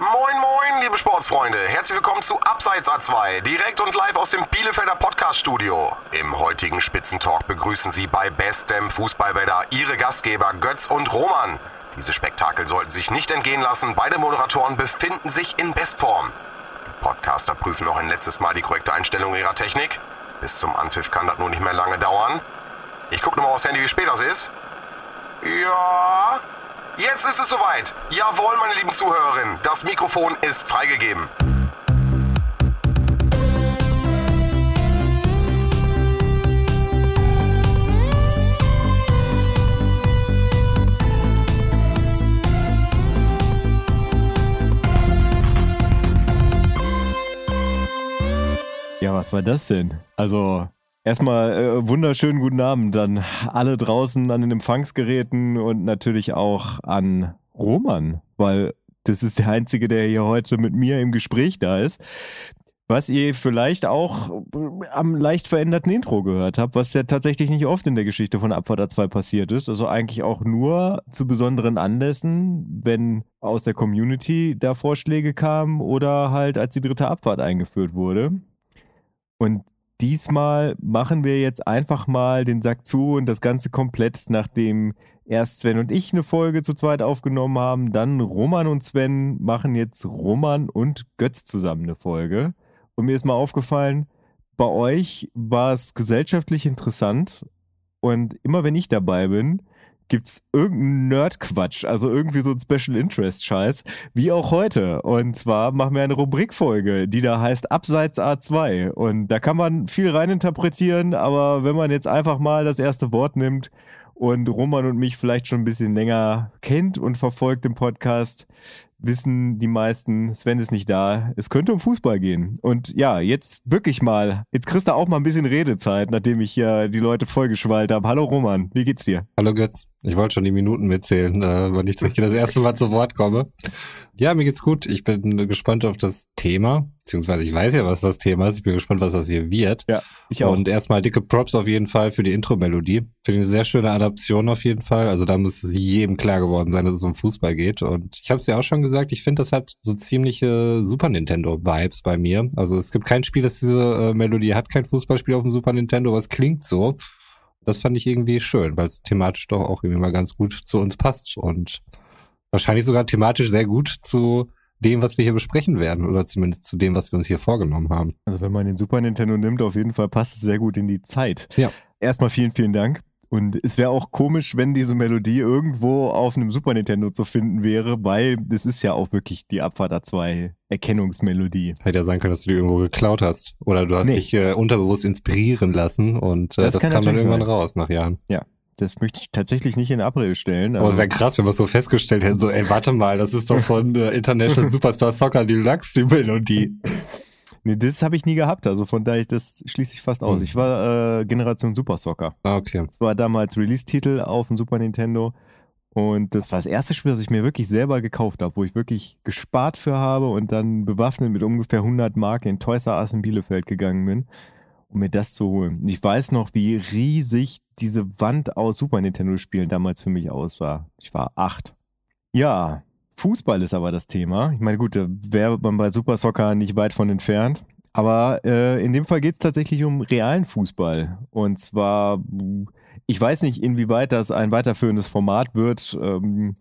Moin, moin, liebe Sportsfreunde. Herzlich willkommen zu Abseits A2, direkt und live aus dem Bielefelder Podcast-Studio. Im heutigen Spitzentalk begrüßen Sie bei bestem Fußballwetter Ihre Gastgeber Götz und Roman. Diese Spektakel sollten sich nicht entgehen lassen. Beide Moderatoren befinden sich in Bestform. Die Podcaster prüfen noch ein letztes Mal die korrekte Einstellung ihrer Technik. Bis zum Anpfiff kann das nur nicht mehr lange dauern. Ich gucke nochmal aufs Handy, wie spät das ist. Ja, jetzt ist es soweit. Jawohl, meine lieben Zuhörerinnen, das Mikrofon ist freigegeben. Ja, was war das denn? Also, erstmal äh, wunderschönen guten Abend an alle draußen an den Empfangsgeräten und natürlich auch an Roman, weil das ist der Einzige, der hier heute mit mir im Gespräch da ist. Was ihr vielleicht auch am leicht veränderten Intro gehört habt, was ja tatsächlich nicht oft in der Geschichte von Abfahrt A2 passiert ist. Also eigentlich auch nur zu besonderen Anlässen, wenn aus der Community da Vorschläge kamen oder halt als die dritte Abfahrt eingeführt wurde. Und diesmal machen wir jetzt einfach mal den Sack zu und das Ganze komplett, nachdem erst Sven und ich eine Folge zu zweit aufgenommen haben, dann Roman und Sven machen jetzt Roman und Götz zusammen eine Folge. Und mir ist mal aufgefallen, bei euch war es gesellschaftlich interessant und immer wenn ich dabei bin, gibt's irgendeinen Nerd-Quatsch, also irgendwie so ein Special Interest-Scheiß, wie auch heute. Und zwar machen wir eine Rubrikfolge, die da heißt Abseits A2. Und da kann man viel reininterpretieren, aber wenn man jetzt einfach mal das erste Wort nimmt und Roman und mich vielleicht schon ein bisschen länger kennt und verfolgt im Podcast, wissen die meisten, Sven ist nicht da. Es könnte um Fußball gehen. Und ja, jetzt wirklich mal. Jetzt kriegst du auch mal ein bisschen Redezeit, nachdem ich hier die Leute vollgeschwallt habe. Hallo Roman, wie geht's dir? Hallo Götz. Ich wollte schon die Minuten mitzählen, äh, wann ich das erste Mal zu Wort komme. Ja, mir geht's gut. Ich bin gespannt auf das Thema, beziehungsweise ich weiß ja, was das Thema ist. Ich bin gespannt, was das hier wird. Ja, ich auch. Und erstmal dicke Props auf jeden Fall für die Intro-Melodie. Finde ich eine sehr schöne Adaption auf jeden Fall. Also da muss es jedem klar geworden sein, dass es um Fußball geht. Und ich habe es ja auch schon gesagt, ich finde, das hat so ziemliche Super Nintendo-Vibes bei mir. Also es gibt kein Spiel, das diese äh, Melodie hat, kein Fußballspiel auf dem Super Nintendo, aber es klingt so. Das fand ich irgendwie schön, weil es thematisch doch auch irgendwie mal ganz gut zu uns passt und wahrscheinlich sogar thematisch sehr gut zu dem, was wir hier besprechen werden oder zumindest zu dem, was wir uns hier vorgenommen haben. Also wenn man den Super Nintendo nimmt, auf jeden Fall passt es sehr gut in die Zeit. Ja. Erstmal vielen, vielen Dank. Und es wäre auch komisch, wenn diese Melodie irgendwo auf einem Super Nintendo zu finden wäre, weil es ist ja auch wirklich die Abfahrt A2 Erkennungsmelodie. Hätte ja sein können, dass du die irgendwo geklaut hast. Oder du hast nee. dich äh, unterbewusst inspirieren lassen und äh, das, das kam dann irgendwann sein. raus nach Jahren. Ja. Das möchte ich tatsächlich nicht in Abrede stellen. Aber es wäre krass, wenn wir es so festgestellt hätten, so, ey, warte mal, das ist doch von äh, International Superstar Soccer Deluxe, die Melodie. Nee, das habe ich nie gehabt. Also von daher, das schließe ich fast aus. Hm. Ich war äh, Generation Super Soccer. Ah, okay. Das war damals Release-Titel auf dem Super Nintendo. Und das war das erste Spiel, das ich mir wirklich selber gekauft habe, wo ich wirklich gespart für habe und dann bewaffnet mit ungefähr 100 Mark in Toys R Us in Bielefeld gegangen bin, um mir das zu holen. Ich weiß noch, wie riesig diese Wand aus Super Nintendo-Spielen damals für mich aussah. Ich war acht. Ja, Fußball ist aber das Thema. Ich meine, gut, da wäre man bei Super Soccer nicht weit von entfernt. Aber äh, in dem Fall geht es tatsächlich um realen Fußball. Und zwar, ich weiß nicht, inwieweit das ein weiterführendes Format wird, ähm,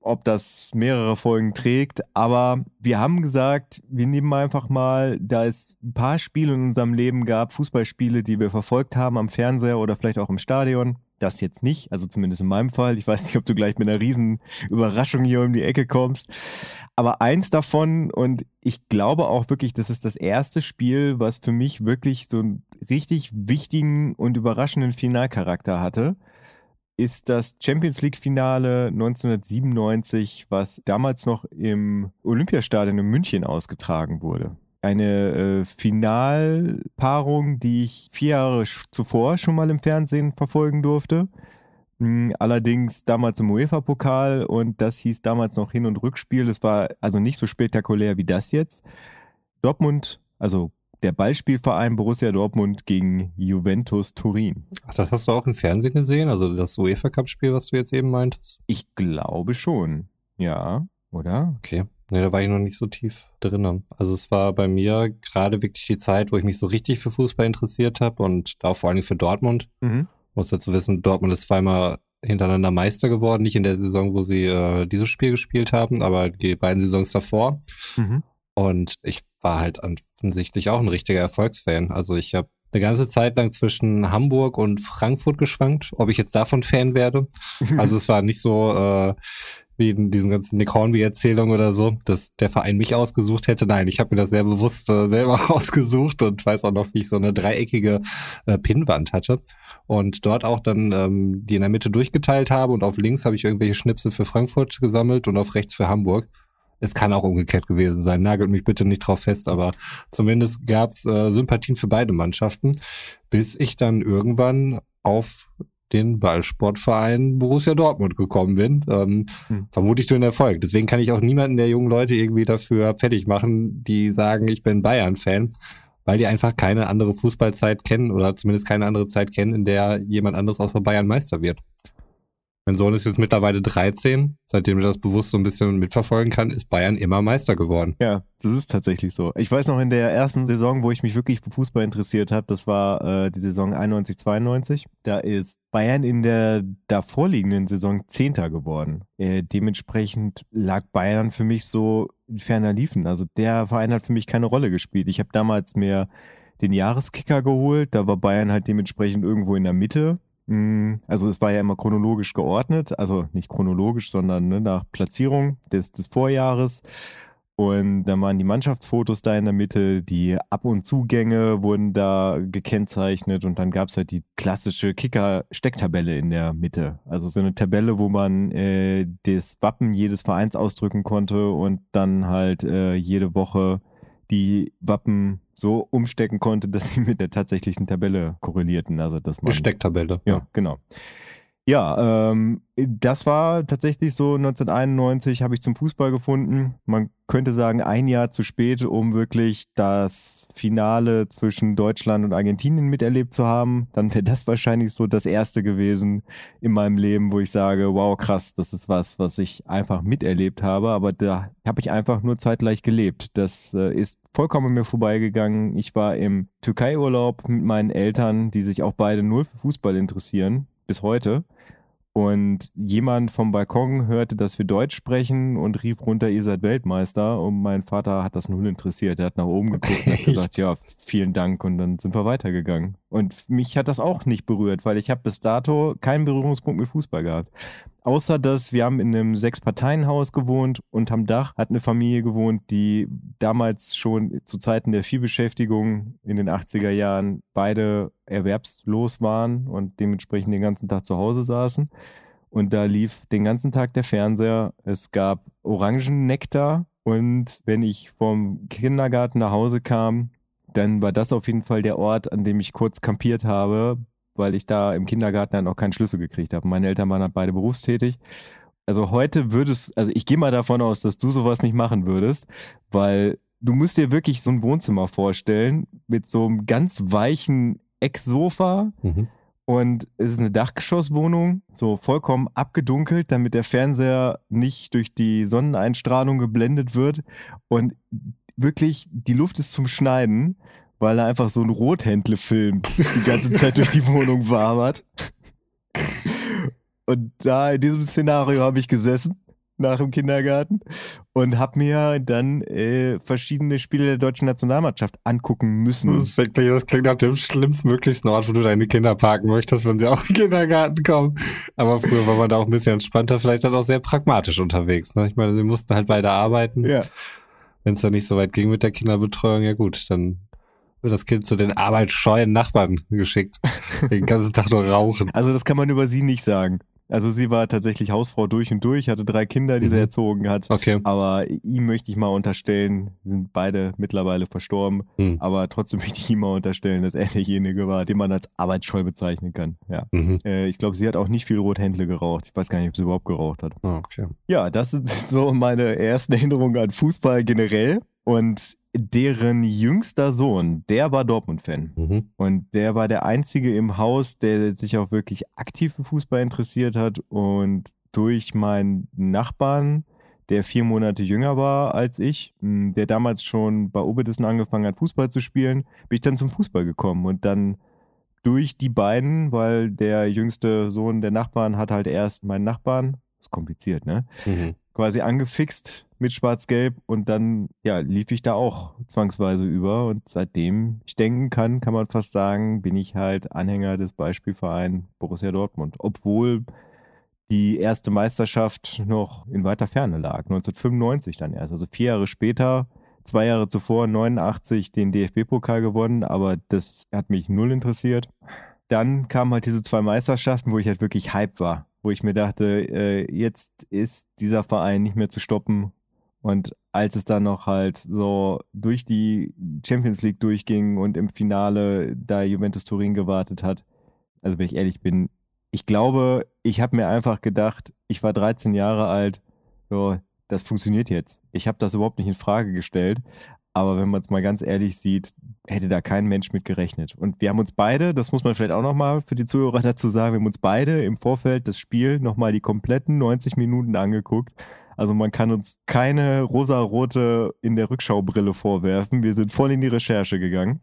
ob das mehrere Folgen trägt. Aber wir haben gesagt, wir nehmen einfach mal, da es ein paar Spiele in unserem Leben gab, Fußballspiele, die wir verfolgt haben am Fernseher oder vielleicht auch im Stadion das jetzt nicht, also zumindest in meinem Fall. Ich weiß nicht, ob du gleich mit einer riesen Überraschung hier um die Ecke kommst. Aber eins davon, und ich glaube auch wirklich, das ist das erste Spiel, was für mich wirklich so einen richtig wichtigen und überraschenden Finalcharakter hatte, ist das Champions League Finale 1997, was damals noch im Olympiastadion in München ausgetragen wurde eine äh, Finalpaarung, die ich vier Jahre zuvor schon mal im Fernsehen verfolgen durfte. Hm, allerdings damals im UEFA-Pokal und das hieß damals noch Hin- und Rückspiel. Das war also nicht so spektakulär wie das jetzt. Dortmund, also der Ballspielverein Borussia Dortmund gegen Juventus Turin. Ach, das hast du auch im Fernsehen gesehen? Also das UEFA-Cup-Spiel, was du jetzt eben meintest? Ich glaube schon, ja. Oder? Okay. Nee, da war ich noch nicht so tief drin. Also es war bei mir gerade wirklich die Zeit, wo ich mich so richtig für Fußball interessiert habe und da vor allem für Dortmund. Mhm. Muss dazu wissen, Dortmund ist zweimal hintereinander Meister geworden, nicht in der Saison, wo sie äh, dieses Spiel gespielt haben, aber die beiden Saisons davor. Mhm. Und ich war halt offensichtlich auch ein richtiger Erfolgsfan. Also ich habe eine ganze Zeit lang zwischen Hamburg und Frankfurt geschwankt, ob ich jetzt davon Fan werde. Also es war nicht so äh, wie in diesen ganzen Nick Hornby-Erzählungen oder so, dass der Verein mich ausgesucht hätte. Nein, ich habe mir das sehr bewusst äh, selber ausgesucht und weiß auch noch, wie ich so eine dreieckige äh, Pinnwand hatte und dort auch dann ähm, die in der Mitte durchgeteilt habe und auf links habe ich irgendwelche Schnipsel für Frankfurt gesammelt und auf rechts für Hamburg. Es kann auch umgekehrt gewesen sein. Nagelt mich bitte nicht drauf fest, aber zumindest gab's äh, Sympathien für beide Mannschaften, bis ich dann irgendwann auf den Ballsportverein Borussia Dortmund gekommen bin. Ähm, Hm. Vermutlich durch den Erfolg. Deswegen kann ich auch niemanden der jungen Leute irgendwie dafür fertig machen, die sagen, ich bin Bayern-Fan, weil die einfach keine andere Fußballzeit kennen oder zumindest keine andere Zeit kennen, in der jemand anderes außer Bayern Meister wird. Mein Sohn ist jetzt mittlerweile 13. Seitdem er das bewusst so ein bisschen mitverfolgen kann, ist Bayern immer Meister geworden. Ja, das ist tatsächlich so. Ich weiß noch in der ersten Saison, wo ich mich wirklich für Fußball interessiert habe, das war äh, die Saison 91, 92. Da ist Bayern in der davorliegenden Saison Zehnter geworden. Äh, dementsprechend lag Bayern für mich so ferner Liefen. Also der Verein hat für mich keine Rolle gespielt. Ich habe damals mir den Jahreskicker geholt. Da war Bayern halt dementsprechend irgendwo in der Mitte. Mm, Also es war ja immer chronologisch geordnet, also nicht chronologisch, sondern ne, nach Platzierung des, des Vorjahres. Und dann waren die Mannschaftsfotos da in der Mitte, die Ab- und Zugänge wurden da gekennzeichnet und dann gab es halt die klassische Kicker-Stecktabelle in der Mitte. Also so eine Tabelle, wo man äh, das Wappen jedes Vereins ausdrücken konnte und dann halt äh, jede Woche die Wappen so umstecken konnte, dass sie mit der tatsächlichen Tabelle korrelierten. Also dass man Stecktabelle. ja, genau. Ja, ähm, das war tatsächlich so 1991 habe ich zum Fußball gefunden. Man könnte sagen, ein Jahr zu spät, um wirklich das Finale zwischen Deutschland und Argentinien miterlebt zu haben. Dann wäre das wahrscheinlich so das erste gewesen in meinem Leben, wo ich sage, wow, krass, das ist was, was ich einfach miterlebt habe. Aber da habe ich einfach nur zeitgleich gelebt. Das äh, ist vollkommen mir vorbeigegangen. Ich war im Türkei-Urlaub mit meinen Eltern, die sich auch beide null für Fußball interessieren, bis heute. Und jemand vom Balkon hörte, dass wir Deutsch sprechen und rief runter, ihr seid Weltmeister. Und mein Vater hat das null interessiert. Er hat nach oben geguckt und hat gesagt, ja, vielen Dank. Und dann sind wir weitergegangen. Und mich hat das auch nicht berührt, weil ich habe bis dato keinen Berührungspunkt mit Fußball gehabt. Außer dass wir haben in einem Sechs-Parteien-Haus gewohnt und am Dach hat eine Familie gewohnt, die damals schon zu Zeiten der Vielbeschäftigung in den 80er Jahren beide erwerbslos waren und dementsprechend den ganzen Tag zu Hause saßen. Und da lief den ganzen Tag der Fernseher. Es gab Orangennektar. Und wenn ich vom Kindergarten nach Hause kam, dann war das auf jeden Fall der Ort, an dem ich kurz kampiert habe, weil ich da im Kindergarten dann auch keinen Schlüssel gekriegt habe. Meine Eltern waren halt beide berufstätig. Also heute würdest, also ich gehe mal davon aus, dass du sowas nicht machen würdest, weil du musst dir wirklich so ein Wohnzimmer vorstellen mit so einem ganz weichen Ecksofa Mhm. und es ist eine Dachgeschosswohnung, so vollkommen abgedunkelt, damit der Fernseher nicht durch die Sonneneinstrahlung geblendet wird und wirklich die Luft ist zum Schneiden, weil er einfach so ein Rothändle-Film die ganze Zeit durch die Wohnung wabert. Und da in diesem Szenario habe ich gesessen nach dem Kindergarten und habe mir dann äh, verschiedene Spiele der deutschen Nationalmannschaft angucken müssen. Das, wirklich, das klingt nach dem schlimmstmöglichsten Ort, wo du deine Kinder parken möchtest, wenn sie aus dem Kindergarten kommen. Aber früher war man da auch ein bisschen entspannter, vielleicht dann auch sehr pragmatisch unterwegs. Ne? Ich meine, sie mussten halt beide arbeiten. Ja. Wenn es dann nicht so weit ging mit der Kinderbetreuung, ja gut, dann wird das Kind zu den arbeitsscheuen Nachbarn geschickt. Den ganzen Tag nur rauchen. Also das kann man über sie nicht sagen. Also sie war tatsächlich Hausfrau durch und durch, hatte drei Kinder, die sie Mhm. erzogen hat. Okay. Aber ihm möchte ich mal unterstellen, sind beide mittlerweile verstorben, Hm. aber trotzdem möchte ich ihm mal unterstellen, dass er derjenige war, den man als arbeitsscheu bezeichnen kann. Ja. Mhm. Äh, ich glaube, sie hat auch nicht viel Rothändle geraucht. Ich weiß gar nicht, ob sie überhaupt geraucht hat. Ah, okay. Ja, das sind so meine ersten Erinnerungen an Fußball generell. Und deren jüngster Sohn, der war Dortmund-Fan. Mhm. Und der war der Einzige im Haus, der sich auch wirklich aktiv für Fußball interessiert hat. Und durch meinen Nachbarn, der vier Monate jünger war als ich, der damals schon bei Oberdissen angefangen hat, Fußball zu spielen, bin ich dann zum Fußball gekommen und dann durch die beiden, weil der jüngste Sohn der Nachbarn hat halt erst meinen Nachbarn, ist kompliziert, ne? Mhm. Quasi angefixt mit Schwarz-Gelb und dann, ja, lief ich da auch zwangsweise über und seitdem ich denken kann, kann man fast sagen, bin ich halt Anhänger des Beispielvereins Borussia Dortmund. Obwohl die erste Meisterschaft noch in weiter Ferne lag, 1995 dann erst, also vier Jahre später zwei Jahre zuvor 89 den DFB-Pokal gewonnen, aber das hat mich null interessiert. Dann kamen halt diese zwei Meisterschaften, wo ich halt wirklich Hype war, wo ich mir dachte, äh, jetzt ist dieser Verein nicht mehr zu stoppen. Und als es dann noch halt so durch die Champions League durchging und im Finale da Juventus Turin gewartet hat, also wenn ich ehrlich bin, ich glaube, ich habe mir einfach gedacht, ich war 13 Jahre alt, so, das funktioniert jetzt. Ich habe das überhaupt nicht in Frage gestellt. Aber wenn man es mal ganz ehrlich sieht, hätte da kein Mensch mit gerechnet. Und wir haben uns beide, das muss man vielleicht auch nochmal für die Zuhörer dazu sagen, wir haben uns beide im Vorfeld das Spiel nochmal die kompletten 90 Minuten angeguckt. Also man kann uns keine rosarote in der Rückschaubrille vorwerfen. Wir sind voll in die Recherche gegangen.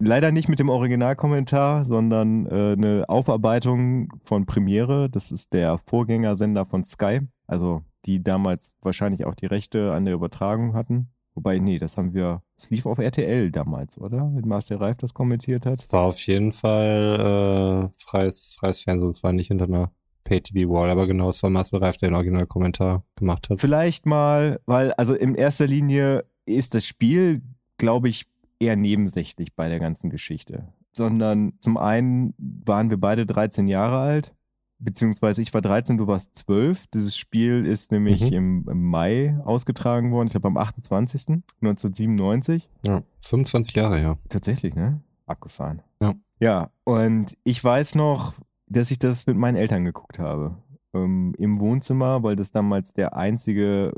Leider nicht mit dem Originalkommentar, sondern äh, eine Aufarbeitung von Premiere. Das ist der Vorgängersender von Sky. Also die damals wahrscheinlich auch die Rechte an der Übertragung hatten. Wobei, nee, das haben wir, es lief auf RTL damals, oder? Wenn Marcel Reif das kommentiert hat. Es war auf jeden Fall äh, freies, freies Fernsehen, es war nicht hinter einer Pay-TV-Wall, aber genau, es war Marcel Reif, der den Originalkommentar gemacht hat. Vielleicht mal, weil, also in erster Linie ist das Spiel, glaube ich, eher nebensächlich bei der ganzen Geschichte. Sondern zum einen waren wir beide 13 Jahre alt beziehungsweise ich war 13, du warst 12. Dieses Spiel ist nämlich mhm. im, im, Mai ausgetragen worden, ich glaube am 28. 1997. Ja, 25 Jahre, ja. Tatsächlich, ne? Abgefahren. Ja. Ja, und ich weiß noch, dass ich das mit meinen Eltern geguckt habe. Ähm, Im Wohnzimmer, weil das damals der einzige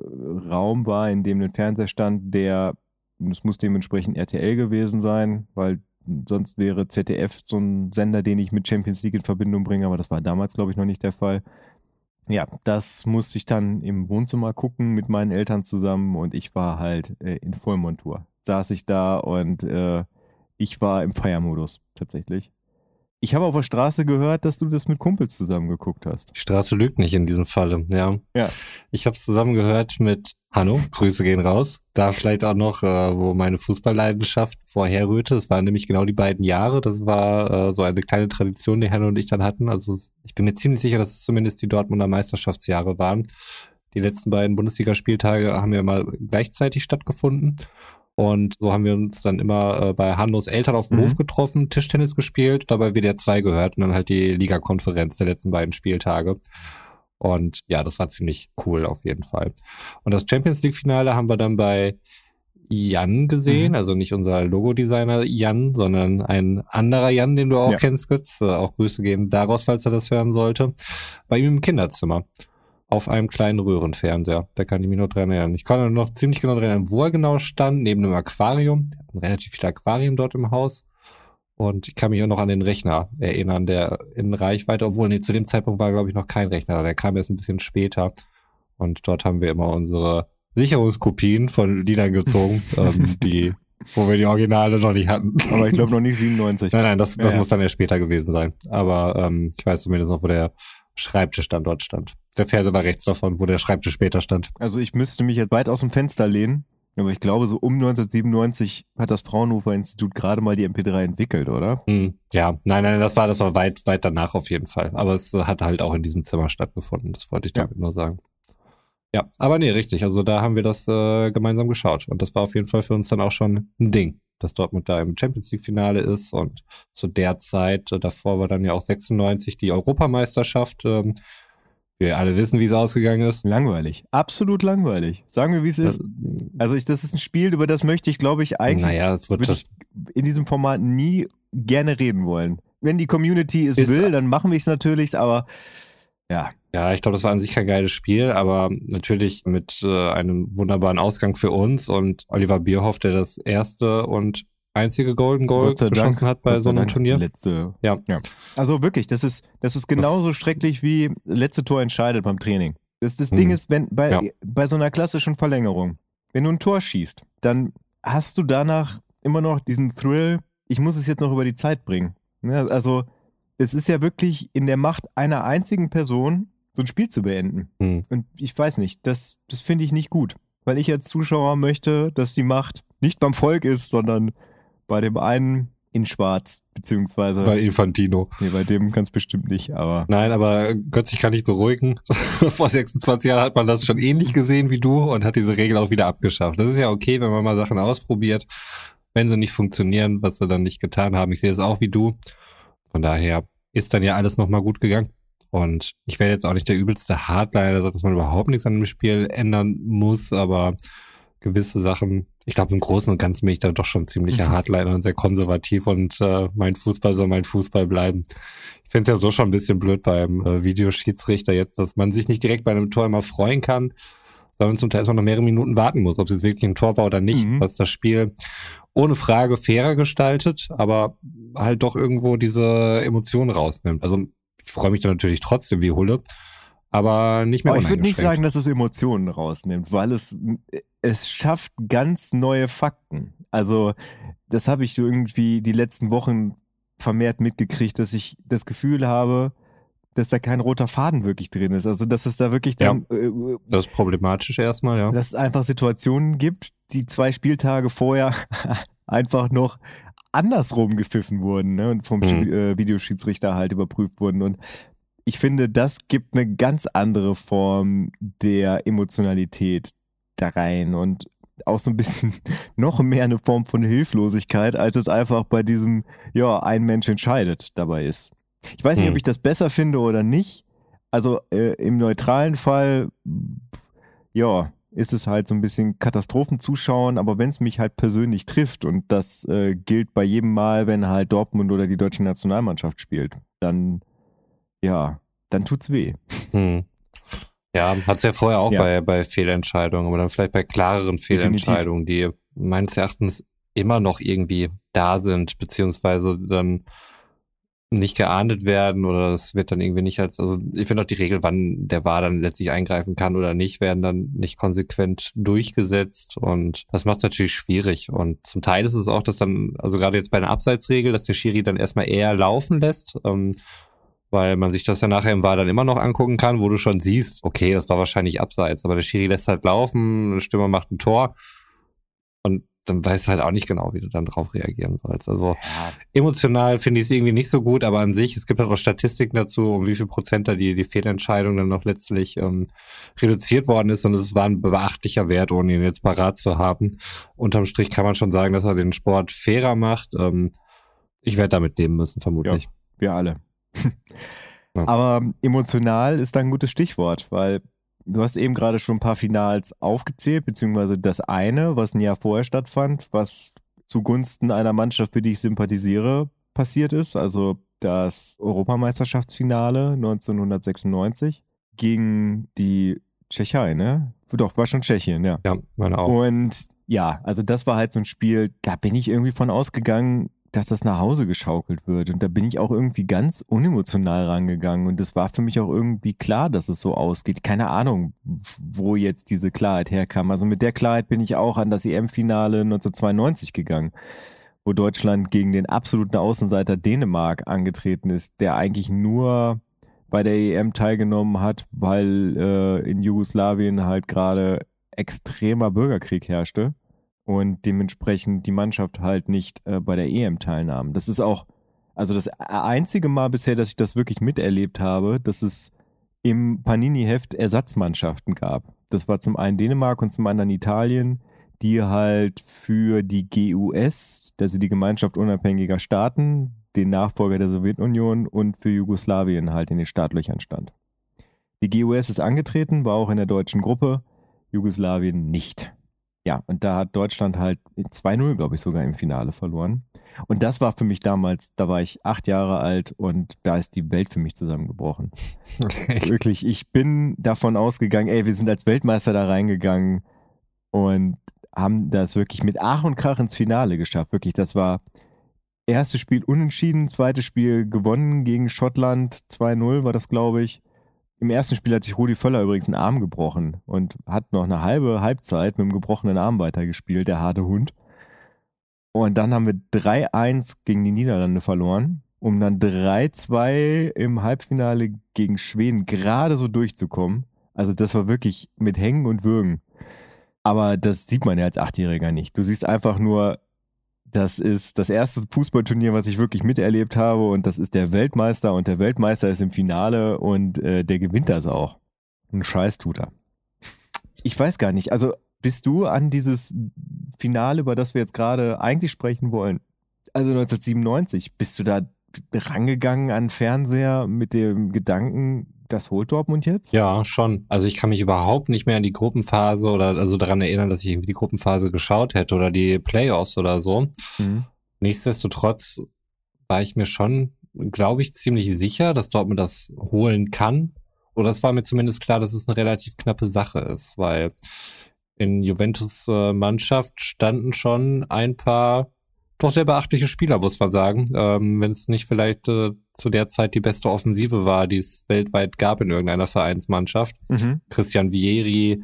Raum war, in dem ein Fernseher stand, der, das muss dementsprechend RTL gewesen sein, weil Sonst wäre ZDF so ein Sender, den ich mit Champions League in Verbindung bringe, aber das war damals, glaube ich, noch nicht der Fall. Ja, das musste ich dann im Wohnzimmer gucken mit meinen Eltern zusammen und ich war halt äh, in Vollmontur. Saß ich da und äh, ich war im Feiermodus tatsächlich. Ich habe auf der Straße gehört, dass du das mit Kumpels zusammen geguckt hast. Die Straße lügt nicht in diesem Falle, ja. Ja. Ich habe es zusammen gehört mit Hanno, Grüße gehen raus. Da vielleicht auch noch, äh, wo meine Fußballleidenschaft vorherrührte. Das waren nämlich genau die beiden Jahre. Das war äh, so eine kleine Tradition, die Hanno und ich dann hatten. Also ich bin mir ziemlich sicher, dass es zumindest die Dortmunder Meisterschaftsjahre waren. Die letzten beiden Bundesligaspieltage haben ja mal gleichzeitig stattgefunden. Und so haben wir uns dann immer äh, bei Hannos Eltern auf dem mhm. Hof getroffen, Tischtennis gespielt, dabei WDR 2 gehört und dann halt die Ligakonferenz der letzten beiden Spieltage. Und ja, das war ziemlich cool auf jeden Fall. Und das Champions League-Finale haben wir dann bei Jan gesehen, mhm. also nicht unser Logodesigner Jan, sondern ein anderer Jan, den du auch ja. kennst, Götz. Auch Grüße gehen daraus, falls er das hören sollte. Bei ihm im Kinderzimmer auf einem kleinen Röhrenfernseher. Da kann ich mich noch dran erinnern. Ich kann noch ziemlich genau dran erinnern, wo er genau stand, neben einem Aquarium. Er hat relativ viele Aquarien dort im Haus. Und ich kann mich auch noch an den Rechner erinnern, der in Reichweite, obwohl, nee, zu dem Zeitpunkt war, glaube ich, noch kein Rechner. Der kam erst ein bisschen später. Und dort haben wir immer unsere Sicherungskopien von Liedern gezogen, ähm, die, wo wir die Originale noch nicht hatten. Aber ich glaube noch nicht 97. Nein, nein, das, das ja, muss dann ja später gewesen sein. Aber ähm, ich weiß zumindest noch, wo der Schreibtisch dann dort stand. Der Fernseher war rechts davon, wo der Schreibtisch später stand. Also ich müsste mich jetzt weit aus dem Fenster lehnen, aber ich glaube, so um 1997 hat das Fraunhofer Institut gerade mal die MP3 entwickelt, oder? Hm, ja, nein, nein, das war, das war weit, weit danach auf jeden Fall. Aber es hat halt auch in diesem Zimmer stattgefunden. Das wollte ich damit ja. nur sagen. Ja, aber nee, richtig. Also da haben wir das äh, gemeinsam geschaut. Und das war auf jeden Fall für uns dann auch schon ein Ding dass Dortmund da im Champions League Finale ist und zu der Zeit, äh, davor war dann ja auch 96 die Europameisterschaft. Ähm, wir alle wissen, wie es ausgegangen ist. Langweilig. Absolut langweilig. Sagen wir, wie es ist. Also ich, das ist ein Spiel, über das möchte ich, glaube ich, eigentlich naja, es wird das in diesem Format nie gerne reden wollen. Wenn die Community es will, dann machen wir es natürlich, aber ja. Ja, ich glaube, das war an sich kein geiles Spiel, aber natürlich mit äh, einem wunderbaren Ausgang für uns und Oliver Bierhoff, der das erste und einzige Golden Goal geschossen hat bei so einem Dank Turnier. Letzte. Ja. ja. Also wirklich, das ist, das ist genauso das, schrecklich wie letzte Tor entscheidet beim Training. Das, das Hm. Ding ist, wenn bei, Ja. bei so einer klassischen Verlängerung, wenn du ein Tor schießt, dann hast du danach immer noch diesen Thrill, ich muss es jetzt noch über die Zeit bringen. Ne? Also, es ist ja wirklich in der Macht einer einzigen Person, so ein Spiel zu beenden. Hm. Und ich weiß nicht, das, das finde ich nicht gut. Weil ich als Zuschauer möchte, dass die Macht nicht beim Volk ist, sondern bei dem einen in Schwarz, beziehungsweise. Bei Infantino. nee, bei dem es bestimmt nicht, aber. Nein, aber Götz, ich kann dich beruhigen. Vor 26 Jahren hat man das schon ähnlich gesehen wie du und hat diese Regel auch wieder abgeschafft. Das ist ja okay, wenn man mal Sachen ausprobiert. Wenn sie nicht funktionieren, was sie dann nicht getan haben. Ich sehe es auch wie du. Von daher ist dann ja alles nochmal gut gegangen. Und ich werde jetzt auch nicht der übelste Hardliner, dass man überhaupt nichts an dem Spiel ändern muss, aber gewisse Sachen, ich glaube, im Großen und Ganzen bin ich da doch schon ziemlicher Hardliner und sehr konservativ und äh, mein Fußball soll mein Fußball bleiben. Ich finde es ja so schon ein bisschen blöd beim äh, Videoschiedsrichter jetzt, dass man sich nicht direkt bei einem Tor immer freuen kann, sondern zum Teil erstmal noch mehrere Minuten warten muss, ob es wirklich ein Tor war oder nicht, Mhm. was das Spiel ohne Frage fairer gestaltet, aber halt doch irgendwo diese Emotionen rausnimmt. Also ich freue mich dann natürlich trotzdem wie Hulle, aber nicht mehr Aber ich würde nicht sagen, dass es Emotionen rausnimmt, weil es, es schafft ganz neue Fakten. Also, das habe ich so irgendwie die letzten Wochen vermehrt mitgekriegt, dass ich das Gefühl habe, dass da kein roter Faden wirklich drin ist. Also, dass es da wirklich dann, äh, Das ist problematisch erstmal, ja. dass es einfach Situationen gibt, die zwei Spieltage vorher einfach noch andersrum gepfiffen wurden ne, und vom Mhm. Äh, Videoschiedsrichter halt überprüft wurden. Und ich finde, das gibt eine ganz andere Form der Emotionalität da rein und auch so ein bisschen noch mehr eine Form von Hilflosigkeit, als es einfach bei diesem, ja, ein Mensch entscheidet dabei ist. Ich weiß nicht, Hm. ob ich das besser finde oder nicht. Also äh, im neutralen Fall, ja, ist es halt so ein bisschen Katastrophenzuschauen, aber wenn es mich halt persönlich trifft und das äh, gilt bei jedem Mal, wenn halt Dortmund oder die deutsche Nationalmannschaft spielt, dann, ja, dann tut's weh. Hm. Ja, hat's ja vorher auch Ja. bei, bei Fehlentscheidungen, aber dann vielleicht bei klareren Definitiv. Fehlentscheidungen, die meines Erachtens immer noch irgendwie da sind, beziehungsweise dann nicht geahndet werden oder es wird dann irgendwie nicht als, also ich finde auch die Regel, wann der War dann letztlich eingreifen kann oder nicht, werden dann nicht konsequent durchgesetzt und das macht es natürlich schwierig und zum Teil ist es auch, dass dann, also gerade jetzt bei einer Abseitsregel, dass der Schiri dann erstmal eher laufen lässt, ähm, weil man sich das ja nachher im War dann immer noch angucken kann, wo du schon siehst, okay, das war wahrscheinlich abseits, aber der Schiri lässt halt laufen, der Stürmer macht ein Tor und dann weißt du halt auch nicht genau, wie du dann drauf reagieren sollst. Also emotional finde ich es irgendwie nicht so gut, aber an sich, es gibt halt auch Statistiken dazu, um wie viel Prozent da die, die Fehlentscheidung dann noch letztlich ähm, reduziert worden ist und es war ein beachtlicher Wert, ohne ihn jetzt parat zu haben. Unterm Strich kann man schon sagen, dass er den Sport fairer macht. Ähm, ich werde damit leben müssen, vermutlich. Wir alle. Ja. Aber emotional ist da ein gutes Stichwort, weil du hast eben gerade schon ein paar Finals aufgezählt, beziehungsweise das eine, was ein Jahr vorher stattfand, was zugunsten einer Mannschaft, für die ich sympathisiere, passiert ist. Also das Europameisterschaftsfinale 1996 gegen die Tschechei, ne? Doch, war schon Tschechien, ja. Ja, meine auch. Und ja, also das war halt so ein Spiel, da bin ich irgendwie von ausgegangen, dass das nach Hause geschaukelt wird. Und da bin ich auch irgendwie ganz unemotional rangegangen. Und es war für mich auch irgendwie klar, dass es so ausgeht. Keine Ahnung, wo jetzt diese Klarheit herkam. Also mit der Klarheit bin ich auch an das EM-Finale 1992 gegangen, wo Deutschland gegen den absoluten Außenseiter Dänemark angetreten ist, der eigentlich nur bei der EM teilgenommen hat, weil äh, in Jugoslawien halt gerade extremer Bürgerkrieg herrschte und dementsprechend die Mannschaft halt nicht äh, bei der EM teilnahm. Das ist auch, also das einzige Mal bisher, dass ich das wirklich miterlebt habe, dass es im Panini-Heft Ersatzmannschaften gab. Das war zum einen Dänemark und zum anderen Italien, die halt für die GUS, also die Gemeinschaft unabhängiger Staaten, den Nachfolger der Sowjetunion und für Jugoslawien halt in den Startlöchern stand. Die GUS ist angetreten, war auch in der deutschen Gruppe, Jugoslawien nicht. Ja, und da hat Deutschland halt 2-0, glaube ich, sogar im Finale verloren. Und das war für mich damals, da war ich acht Jahre alt und da ist die Welt für mich zusammengebrochen. Wirklich, ich bin davon ausgegangen, ey, wir sind als Weltmeister da reingegangen und haben das wirklich mit Ach und Krach ins Finale geschafft. Wirklich, das war erstes Spiel unentschieden, zweites Spiel gewonnen gegen Schottland, 2-0 war das, glaube ich. Im ersten Spiel hat sich Rudi Völler übrigens einen Arm gebrochen und hat noch eine halbe Halbzeit mit einem gebrochenen Arm weitergespielt, der harte Hund. Und dann haben wir 3-1 gegen die Niederlande verloren, um dann 3-2 im Halbfinale gegen Schweden gerade so durchzukommen. Also das war wirklich mit Hängen und Würgen. Aber das sieht man ja als Achtjähriger nicht. Du siehst einfach nur, das ist das erste Fußballturnier, was ich wirklich miterlebt habe und das ist der Weltmeister und der Weltmeister ist im Finale und äh, der gewinnt das auch. Ein Scheiß tut er. Ich weiß gar nicht, also bist du an dieses Finale, über das wir jetzt gerade eigentlich sprechen wollen, also 1997, bist du da rangegangen an Fernseher mit dem Gedanken, das holt Dortmund jetzt? Ja, schon. Also ich kann mich überhaupt nicht mehr an die Gruppenphase oder also daran erinnern, dass ich irgendwie die Gruppenphase geschaut hätte oder die Playoffs oder so. Mhm. Nichtsdestotrotz war ich mir schon, glaube ich, ziemlich sicher, dass Dortmund das holen kann. Oder es war mir zumindest klar, dass es eine relativ knappe Sache ist, weil in Juventus äh, Mannschaft standen schon ein paar doch sehr beachtliche Spieler, muss man sagen. Ähm, Wenn es nicht vielleicht äh, zu der Zeit die beste Offensive war, die es weltweit gab in irgendeiner Vereinsmannschaft. Mhm. Christian Vieri,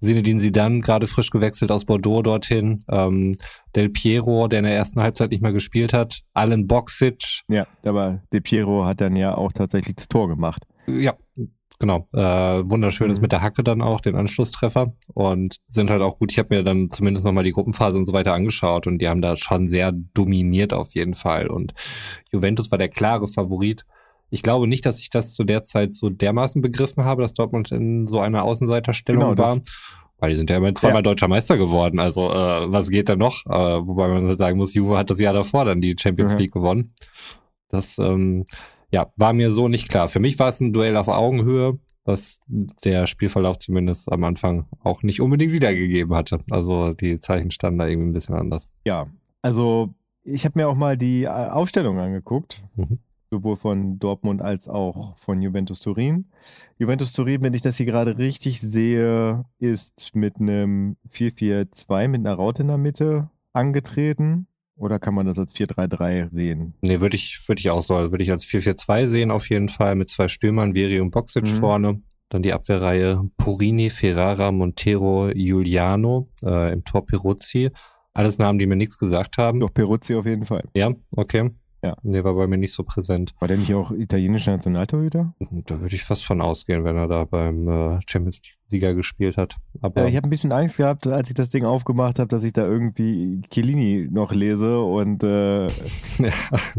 Sinedin Sidan, gerade frisch gewechselt aus Bordeaux dorthin, ähm, Del Piero, der in der ersten Halbzeit nicht mehr gespielt hat, Alan Boxic. Ja, aber Del Piero hat dann ja auch tatsächlich das Tor gemacht. Ja, genau. Äh, wunderschön ist mhm. mit der Hacke dann auch, den Anschlusstreffer. Und sind halt auch gut. Ich habe mir dann zumindest nochmal die Gruppenphase und so weiter angeschaut und die haben da schon sehr dominiert auf jeden Fall. Und Juventus war der klare Favorit. Ich glaube nicht, dass ich das zu der Zeit so dermaßen begriffen habe, dass Dortmund in so einer Außenseiterstellung genau, war. Weil die sind ja immerhin zweimal ja. deutscher Meister geworden. Also äh, was geht da noch? Äh, wobei man halt sagen muss, Juve hat das Jahr davor dann die Champions mhm. League gewonnen. Das ähm, ja, war mir so nicht klar. Für mich war es ein Duell auf Augenhöhe, was der Spielverlauf zumindest am Anfang auch nicht unbedingt wiedergegeben hatte. Also die Zeichen standen da irgendwie ein bisschen anders. Ja, also ich habe mir auch mal die äh, Aufstellung angeguckt. Mhm. Sowohl von Dortmund als auch von Juventus Turin. Juventus Turin, wenn ich das hier gerade richtig sehe, ist mit einem 4-4-2 mit einer Raute in der Mitte angetreten. Oder kann man das als 4-3-3 sehen? Nee, würde ich, würde ich auch so, würde ich als 4-4-2 sehen auf jeden Fall mit zwei Stürmern, Veri und Boxic mhm. vorne. Dann die Abwehrreihe Porini, Ferrara, Montero, Giuliano, äh, im Tor Peruzzi. Alles Namen, die mir nichts gesagt haben. Doch Peruzzi auf jeden Fall. Ja, okay. Ja. Der war bei mir nicht so präsent. War der nicht auch italienischer Nationaltorhüter? Da würde ich fast von ausgehen, wenn er da beim äh, Champions League-Sieger gespielt hat. Aber ja, ich habe ein bisschen Angst gehabt, als ich das Ding aufgemacht habe, dass ich da irgendwie Chiellini noch lese und äh, ja.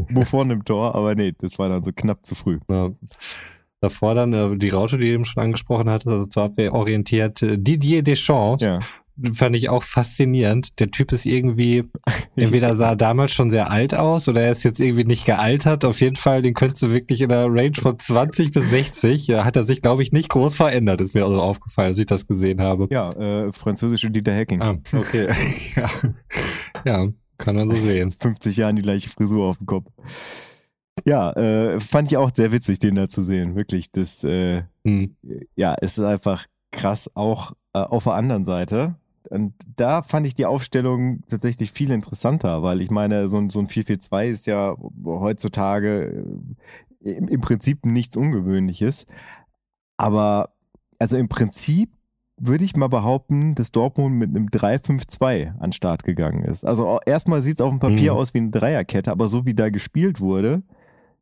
Buffon im Tor, aber nee, das war dann so knapp zu früh. Ja. Davor dann äh, die Raute, die du eben schon angesprochen hattest, also zur Abwehr orientiert äh, Didier Deschamps. Ja fand ich auch faszinierend. Der Typ ist irgendwie, entweder sah damals schon sehr alt aus oder er ist jetzt irgendwie nicht gealtert. Auf jeden Fall, den könntest du wirklich in der Range von 20 bis 60, ja, hat er sich, glaube ich, nicht groß verändert, ist mir also aufgefallen, als ich das gesehen habe. Ja, äh, französische Dieter Hacking. Ah, okay. ja. ja, kann man so sehen. 50 Jahren die gleiche Frisur auf dem Kopf. Ja, äh, fand ich auch sehr witzig, den da zu sehen. Wirklich, das, äh, hm. ja, es ist einfach krass, auch äh, auf der anderen Seite und da fand ich die Aufstellung tatsächlich viel interessanter, weil ich meine, so, ein, so ein 4-4-2 ist ja heutzutage äh, im, im Prinzip nichts Ungewöhnliches. Aber also im Prinzip würde ich mal behaupten, dass Dortmund mit einem 3-5-2 an den Start gegangen ist. Also erstmal sieht es auf dem Papier mhm. aus wie eine Dreierkette, aber so wie da gespielt wurde,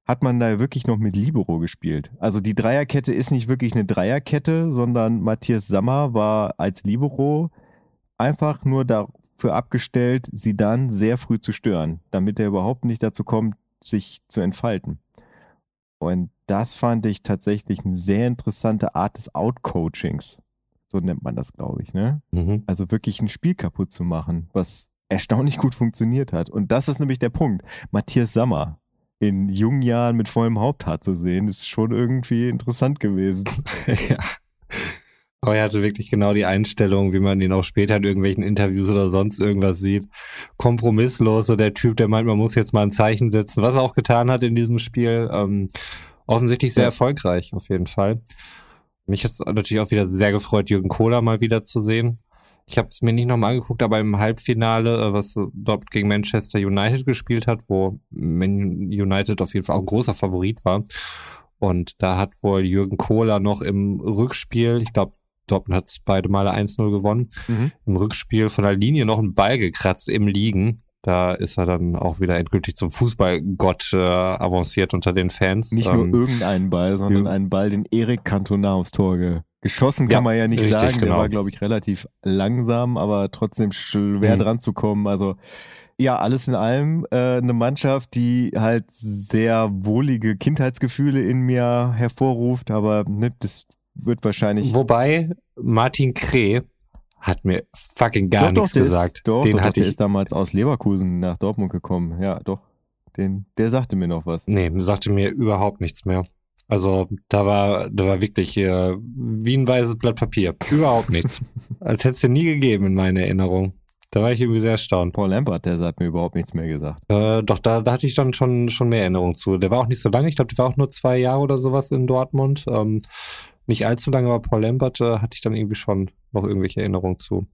hat man da wirklich noch mit Libero gespielt. Also die Dreierkette ist nicht wirklich eine Dreierkette, sondern Matthias Sammer war als Libero einfach nur dafür abgestellt, sie dann sehr früh zu stören, damit er überhaupt nicht dazu kommt, sich zu entfalten. Und das fand ich tatsächlich eine sehr interessante Art des Outcoachings. So nennt man das, glaube ich, ne? Mhm. Also wirklich ein Spiel kaputt zu machen, was erstaunlich gut funktioniert hat. Und das ist nämlich der Punkt. Matthias Sammer in jungen Jahren mit vollem Haupthaar zu sehen, ist schon irgendwie interessant gewesen. ja. Aber er hatte wirklich genau die Einstellung, wie man ihn auch später in irgendwelchen Interviews oder sonst irgendwas sieht. Kompromisslos, so der Typ, der meint, man muss jetzt mal ein Zeichen setzen, was er auch getan hat in diesem Spiel. Ähm, offensichtlich sehr ja. erfolgreich, auf jeden Fall. Mich hat es natürlich auch wieder sehr gefreut, Jürgen Kohler mal wieder zu sehen. Ich habe es mir nicht nochmal angeguckt, aber im Halbfinale, äh, was dort gegen Manchester United gespielt hat, wo Man United auf jeden Fall auch ein großer Favorit war. Und da hat wohl Jürgen Kohler noch im Rückspiel, ich glaube, Dortmund hat beide Male 1-0 gewonnen, Mhm. im Rückspiel von der Linie noch einen Ball gekratzt im Liegen. Da ist er dann auch wieder endgültig zum Fußballgott äh, avanciert unter den Fans. Nicht Ähm, nur irgendeinen Ball, sondern ja. einen Ball, den Erik Cantona aufs Tor ge geschossen, kann Ja, man ja nicht richtig, sagen. Der genau. war, glaube ich, relativ langsam, aber trotzdem schwer Mhm. dran zu kommen. Also ja, alles in allem äh, eine Mannschaft, die halt sehr wohlige Kindheitsgefühle in mir hervorruft, aber ne, das wird wahrscheinlich Wobei Martin Kreh hat mir fucking gar doch, nichts doch, gesagt. Ist, doch, den doch, hatte der ich. ist damals aus Leverkusen nach Dortmund gekommen. Ja, doch. Den, der sagte mir noch was. Nee, sagte mir überhaupt nichts mehr. Also da war, da war wirklich äh, wie ein weißes Blatt Papier. Überhaupt nichts. Als hätte es dir nie gegeben in meiner Erinnerung. Da war ich irgendwie sehr erstaunt. Paul Lampert, der hat mir überhaupt nichts mehr gesagt. Äh, doch, da, da hatte ich dann schon, schon mehr Erinnerungen zu. Der war auch nicht so lange, ich glaube, der war auch nur zwei Jahre oder sowas in Dortmund. Ähm, nicht allzu lange, aber Paul Lambert äh, hatte ich dann irgendwie schon noch irgendwelche Erinnerungen zu.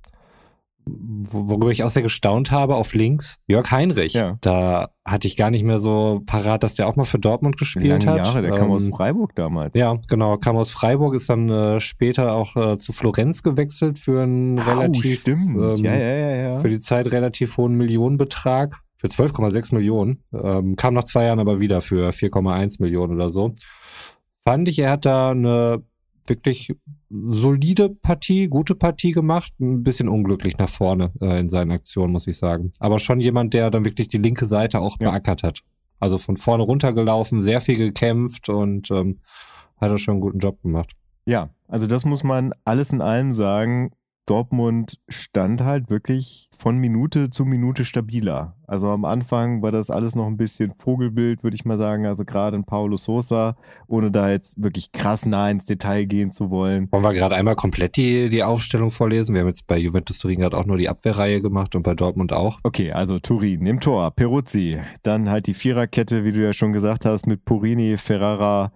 Wo- Worüber ich auch sehr gestaunt habe, auf links, Jörg Heinrich. Ja. Da hatte ich gar nicht mehr so parat, dass der auch mal für Dortmund gespielt Lange hat. Jahre, der kam aus Ähm, Freiburg damals. Ja, genau, kam aus Freiburg, ist dann äh, später auch äh, zu Florenz gewechselt für einen Au, relativ, ähm, ja, ja. für die Zeit relativ hohen Millionenbetrag. Für 12,6 Millionen. Ähm, kam nach zwei Jahren aber wieder für 4,1 Millionen oder so. Fand ich, er hat da eine wirklich solide Partie, gute Partie gemacht. Ein bisschen unglücklich nach vorne äh, in seinen Aktionen, muss ich sagen. Aber schon jemand, der dann wirklich die linke Seite auch Ja. beackert hat. Also von vorne runtergelaufen, sehr viel gekämpft und ähm, hat er schon einen guten Job gemacht. Ja, also das muss man alles in allem sagen. Dortmund stand halt wirklich von Minute zu Minute stabiler. Also am Anfang war das alles noch ein bisschen Vogelbild, würde ich mal sagen. Also gerade in Paulo Sosa, ohne da jetzt wirklich krass nah ins Detail gehen zu wollen. Wollen wir gerade einmal komplett die, die Aufstellung vorlesen? Wir haben jetzt bei Juventus Turin gerade auch nur die Abwehrreihe gemacht und bei Dortmund auch. Okay, also Turin im Tor, Peruzzi, dann halt die Viererkette, wie du ja schon gesagt hast, mit Purini, Ferrara,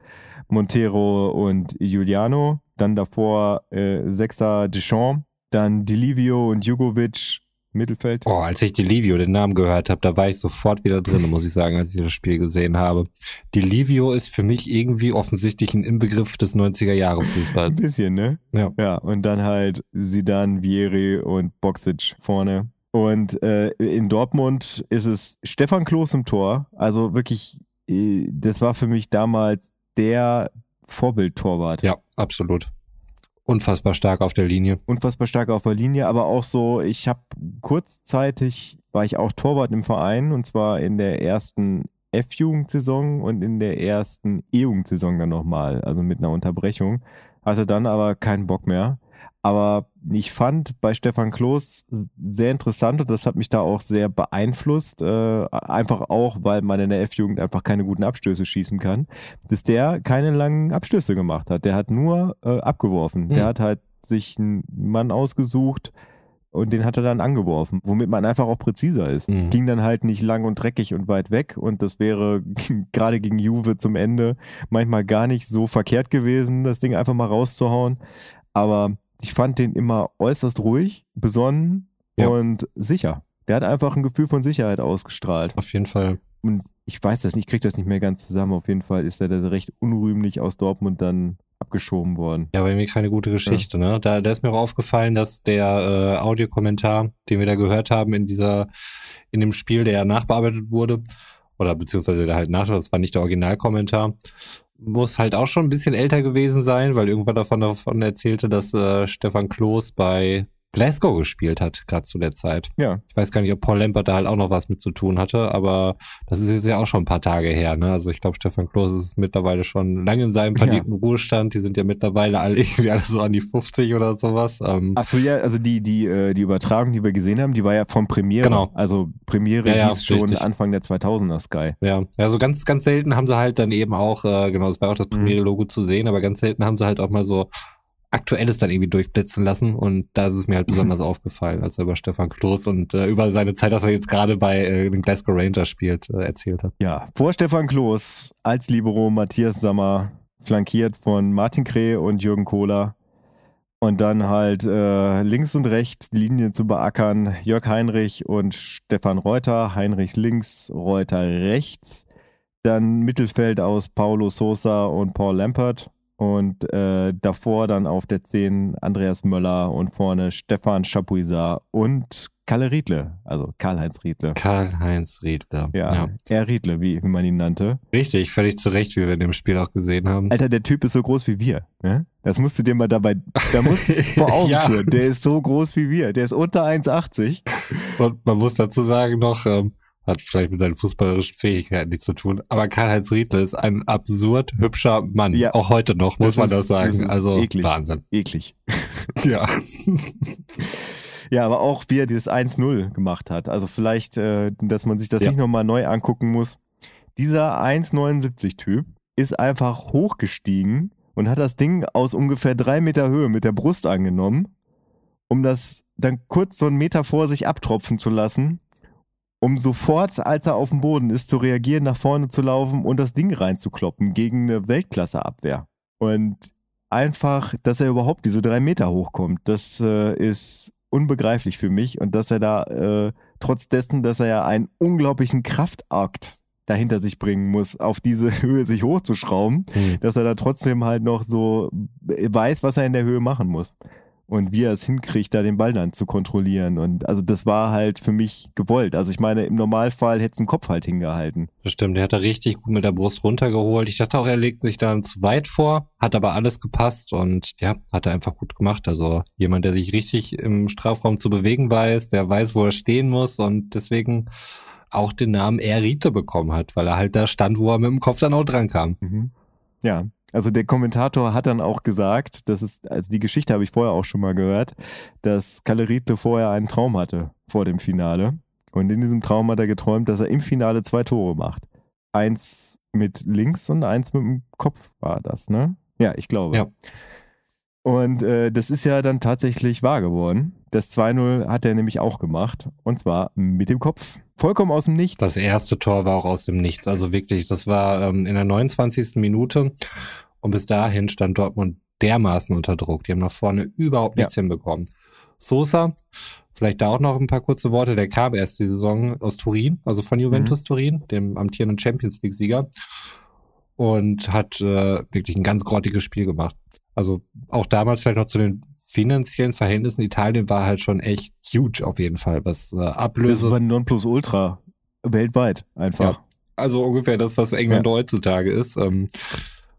Montero und Giuliano. Dann davor äh, Sechser Deschamps, dann Delivio und Jugovic, Mittelfeld. Oh, als ich Delivio den Namen gehört habe, da war ich sofort wieder drin, muss ich sagen, als ich das Spiel gesehen habe. Delivio ist für mich irgendwie offensichtlich ein Inbegriff des 90er Jahre Ein Fußballs. bisschen, ne? Ja. Ja, und dann halt Sidan, Vieri und Boxic vorne. Und äh, in Dortmund ist es Stefan Klos im Tor. Also wirklich, äh, das war für mich damals der Vorbildtorwart. Ja, absolut. Unfassbar stark auf der Linie. unfassbar stark auf der Linie, aber auch so, ich habe kurzzeitig, war ich auch Torwart im Verein und zwar in der ersten F-Jugendsaison und in der ersten E-Jugendsaison dann nochmal, also mit einer Unterbrechung. Hatte dann aber keinen Bock mehr. Aber ich fand bei Stefan Klos sehr interessant und das hat mich da auch sehr beeinflusst, äh, einfach auch, weil man in der F-Jugend einfach keine guten Abstöße schießen kann, dass der keine langen Abstöße gemacht hat. Der hat nur äh, abgeworfen. Der Hm. hat halt sich einen Mann ausgesucht und den hat er dann angeworfen, womit man einfach auch präziser ist. Mhm. Ging dann halt nicht lang und dreckig und weit weg und das wäre gerade gegen Juve zum Ende manchmal gar nicht so verkehrt gewesen, das Ding einfach mal rauszuhauen. Aber ich fand den immer äußerst ruhig, besonnen Ja. und sicher. Der hat einfach ein Gefühl von Sicherheit ausgestrahlt. Auf jeden Fall. Und ich weiß das nicht, ich krieg das nicht mehr ganz zusammen. Auf jeden Fall ist er da recht unrühmlich aus Dortmund dann abgeschoben worden. Ja, aber irgendwie keine gute Geschichte, ne? Da, da ist mir auch aufgefallen, dass der äh, Audiokommentar, den wir da gehört haben in dieser, in dem Spiel, der ja nachbearbeitet wurde, oder beziehungsweise der halt nach, das war nicht der Originalkommentar, muss halt auch schon ein bisschen älter gewesen sein, weil irgendwann davon, davon erzählte, dass äh, Stefan Kloß bei Glasgow gespielt hat, gerade zu der Zeit. Ja, Ich weiß gar nicht, ob Paul Lambert da halt auch noch was mit zu tun hatte, aber das ist jetzt ja auch schon ein paar Tage her. Ne? Also ich glaube, Stefan Klose ist mittlerweile schon lange in seinem verdienten Ruhestand. Die sind ja mittlerweile alle irgendwie alle so an die 50 oder sowas. Ähm, Achso, ja, also die, die, äh, die Übertragung, die wir gesehen haben, die war ja vom Premiere. Genau. Also Premiere Ja, ja, hieß schon richtig. Anfang der 2000er Sky. ja, ja, so ganz, ganz selten haben sie halt dann eben auch, äh, genau, es war auch das Premiere-Logo zu sehen, aber ganz selten haben sie halt auch mal so Aktuelles dann irgendwie durchblitzen lassen und da ist es mir halt besonders aufgefallen, als er über Stefan Kloß und äh, über seine Zeit, dass er jetzt gerade bei äh, den Glasgow Rangers spielt, äh, erzählt hat. Ja, vor Stefan Kloß als Libero Matthias Sammer, flankiert von Martin Kreh und Jürgen Kohler. Und dann halt äh, links und rechts die Linie zu beackern, Jörg Heinrich und Stefan Reuter. Heinrich links, Reuter rechts. Dann Mittelfeld aus Paulo Sosa und Paul Lampert. Und äh, davor dann auf der 10 Andreas Möller und vorne Stefan Chapuisat und Kalle Riedle, also Karl-Heinz Riedle. Karl-Heinz Riedle. Ja, ja, er Riedle, wie, wie man ihn nannte. Richtig, völlig zu Recht, wie wir in dem Spiel auch gesehen haben. Alter, der Typ ist so groß wie wir. Ne? Das musst du dir mal dabei, da musst du vor Augen ja. führen. Der ist so groß wie wir. Der ist unter 1,80. Und man muss dazu sagen noch, ähm, hat vielleicht mit seinen fußballerischen Fähigkeiten nichts zu tun. Aber Karl-Heinz Riedle ist ein absurd hübscher Mann. Ja, auch heute noch, muss man das sagen. Das also eklig. Wahnsinn. Eklig. ja. ja, aber auch wie er dieses 1-0 gemacht hat. Also vielleicht, äh, dass man sich das ja. nicht nochmal neu angucken muss. Dieser 1,79-Typ ist einfach hochgestiegen und hat das Ding aus ungefähr drei Meter Höhe mit der Brust angenommen, um das dann kurz so einen Meter vor sich abtropfen zu lassen um sofort, als er auf dem Boden ist, zu reagieren, nach vorne zu laufen und das Ding reinzukloppen gegen eine Weltklasseabwehr. Und einfach, dass er überhaupt diese drei Meter hochkommt, das äh, ist unbegreiflich für mich. Und dass er da, äh, trotz dessen, dass er ja einen unglaublichen Kraftakt dahinter sich bringen muss, auf diese Höhe sich hochzuschrauben, mhm. dass er da trotzdem halt noch so weiß, was er in der Höhe machen muss und wie er es hinkriegt, da den Ball dann zu kontrollieren. Und also das war halt für mich gewollt. Also ich meine, im Normalfall hätte es einen Kopf halt hingehalten. Das stimmt, der hat da richtig gut mit der Brust runtergeholt. Ich dachte auch, er legt sich dann zu weit vor, hat aber alles gepasst und ja, hat er einfach gut gemacht. Also jemand, der sich richtig im Strafraum zu bewegen weiß, der weiß, wo er stehen muss und deswegen auch den Namen Erite bekommen hat, weil er halt da stand, wo er mit dem Kopf dann auch dran kam. Mhm. Ja, also der Kommentator hat dann auch gesagt, das ist, also die Geschichte habe ich vorher auch schon mal gehört, dass Kalle Riedle vorher einen Traum hatte vor dem Finale. Und in diesem Traum hat er geträumt, dass er im Finale zwei Tore macht. Eins mit links und eins mit dem Kopf war das, ne? Ja, ich glaube. Ja. Und äh, das ist ja dann tatsächlich wahr geworden. Das 2-0 hat er nämlich auch gemacht. Und zwar mit dem Kopf. Vollkommen aus dem Nichts. Das erste Tor war auch aus dem Nichts. Also wirklich, das war ähm, in der 29. Minute. Und bis dahin stand Dortmund dermaßen unter Druck. Die haben nach vorne überhaupt nichts ja. hinbekommen. Sosa, vielleicht da auch noch ein paar kurze Worte. Der kam erst die Saison aus Turin, also von Juventus mhm. Turin, dem amtierenden Champions League-Sieger. Und hat äh, wirklich ein ganz grottiges Spiel gemacht. Also auch damals vielleicht noch zu den finanziellen Verhältnissen. Italien war halt schon echt huge auf jeden Fall, was äh, Ablöse. Das war Nonplusultra weltweit einfach. Ja, also ungefähr das, was England ja. heutzutage ist. Ähm,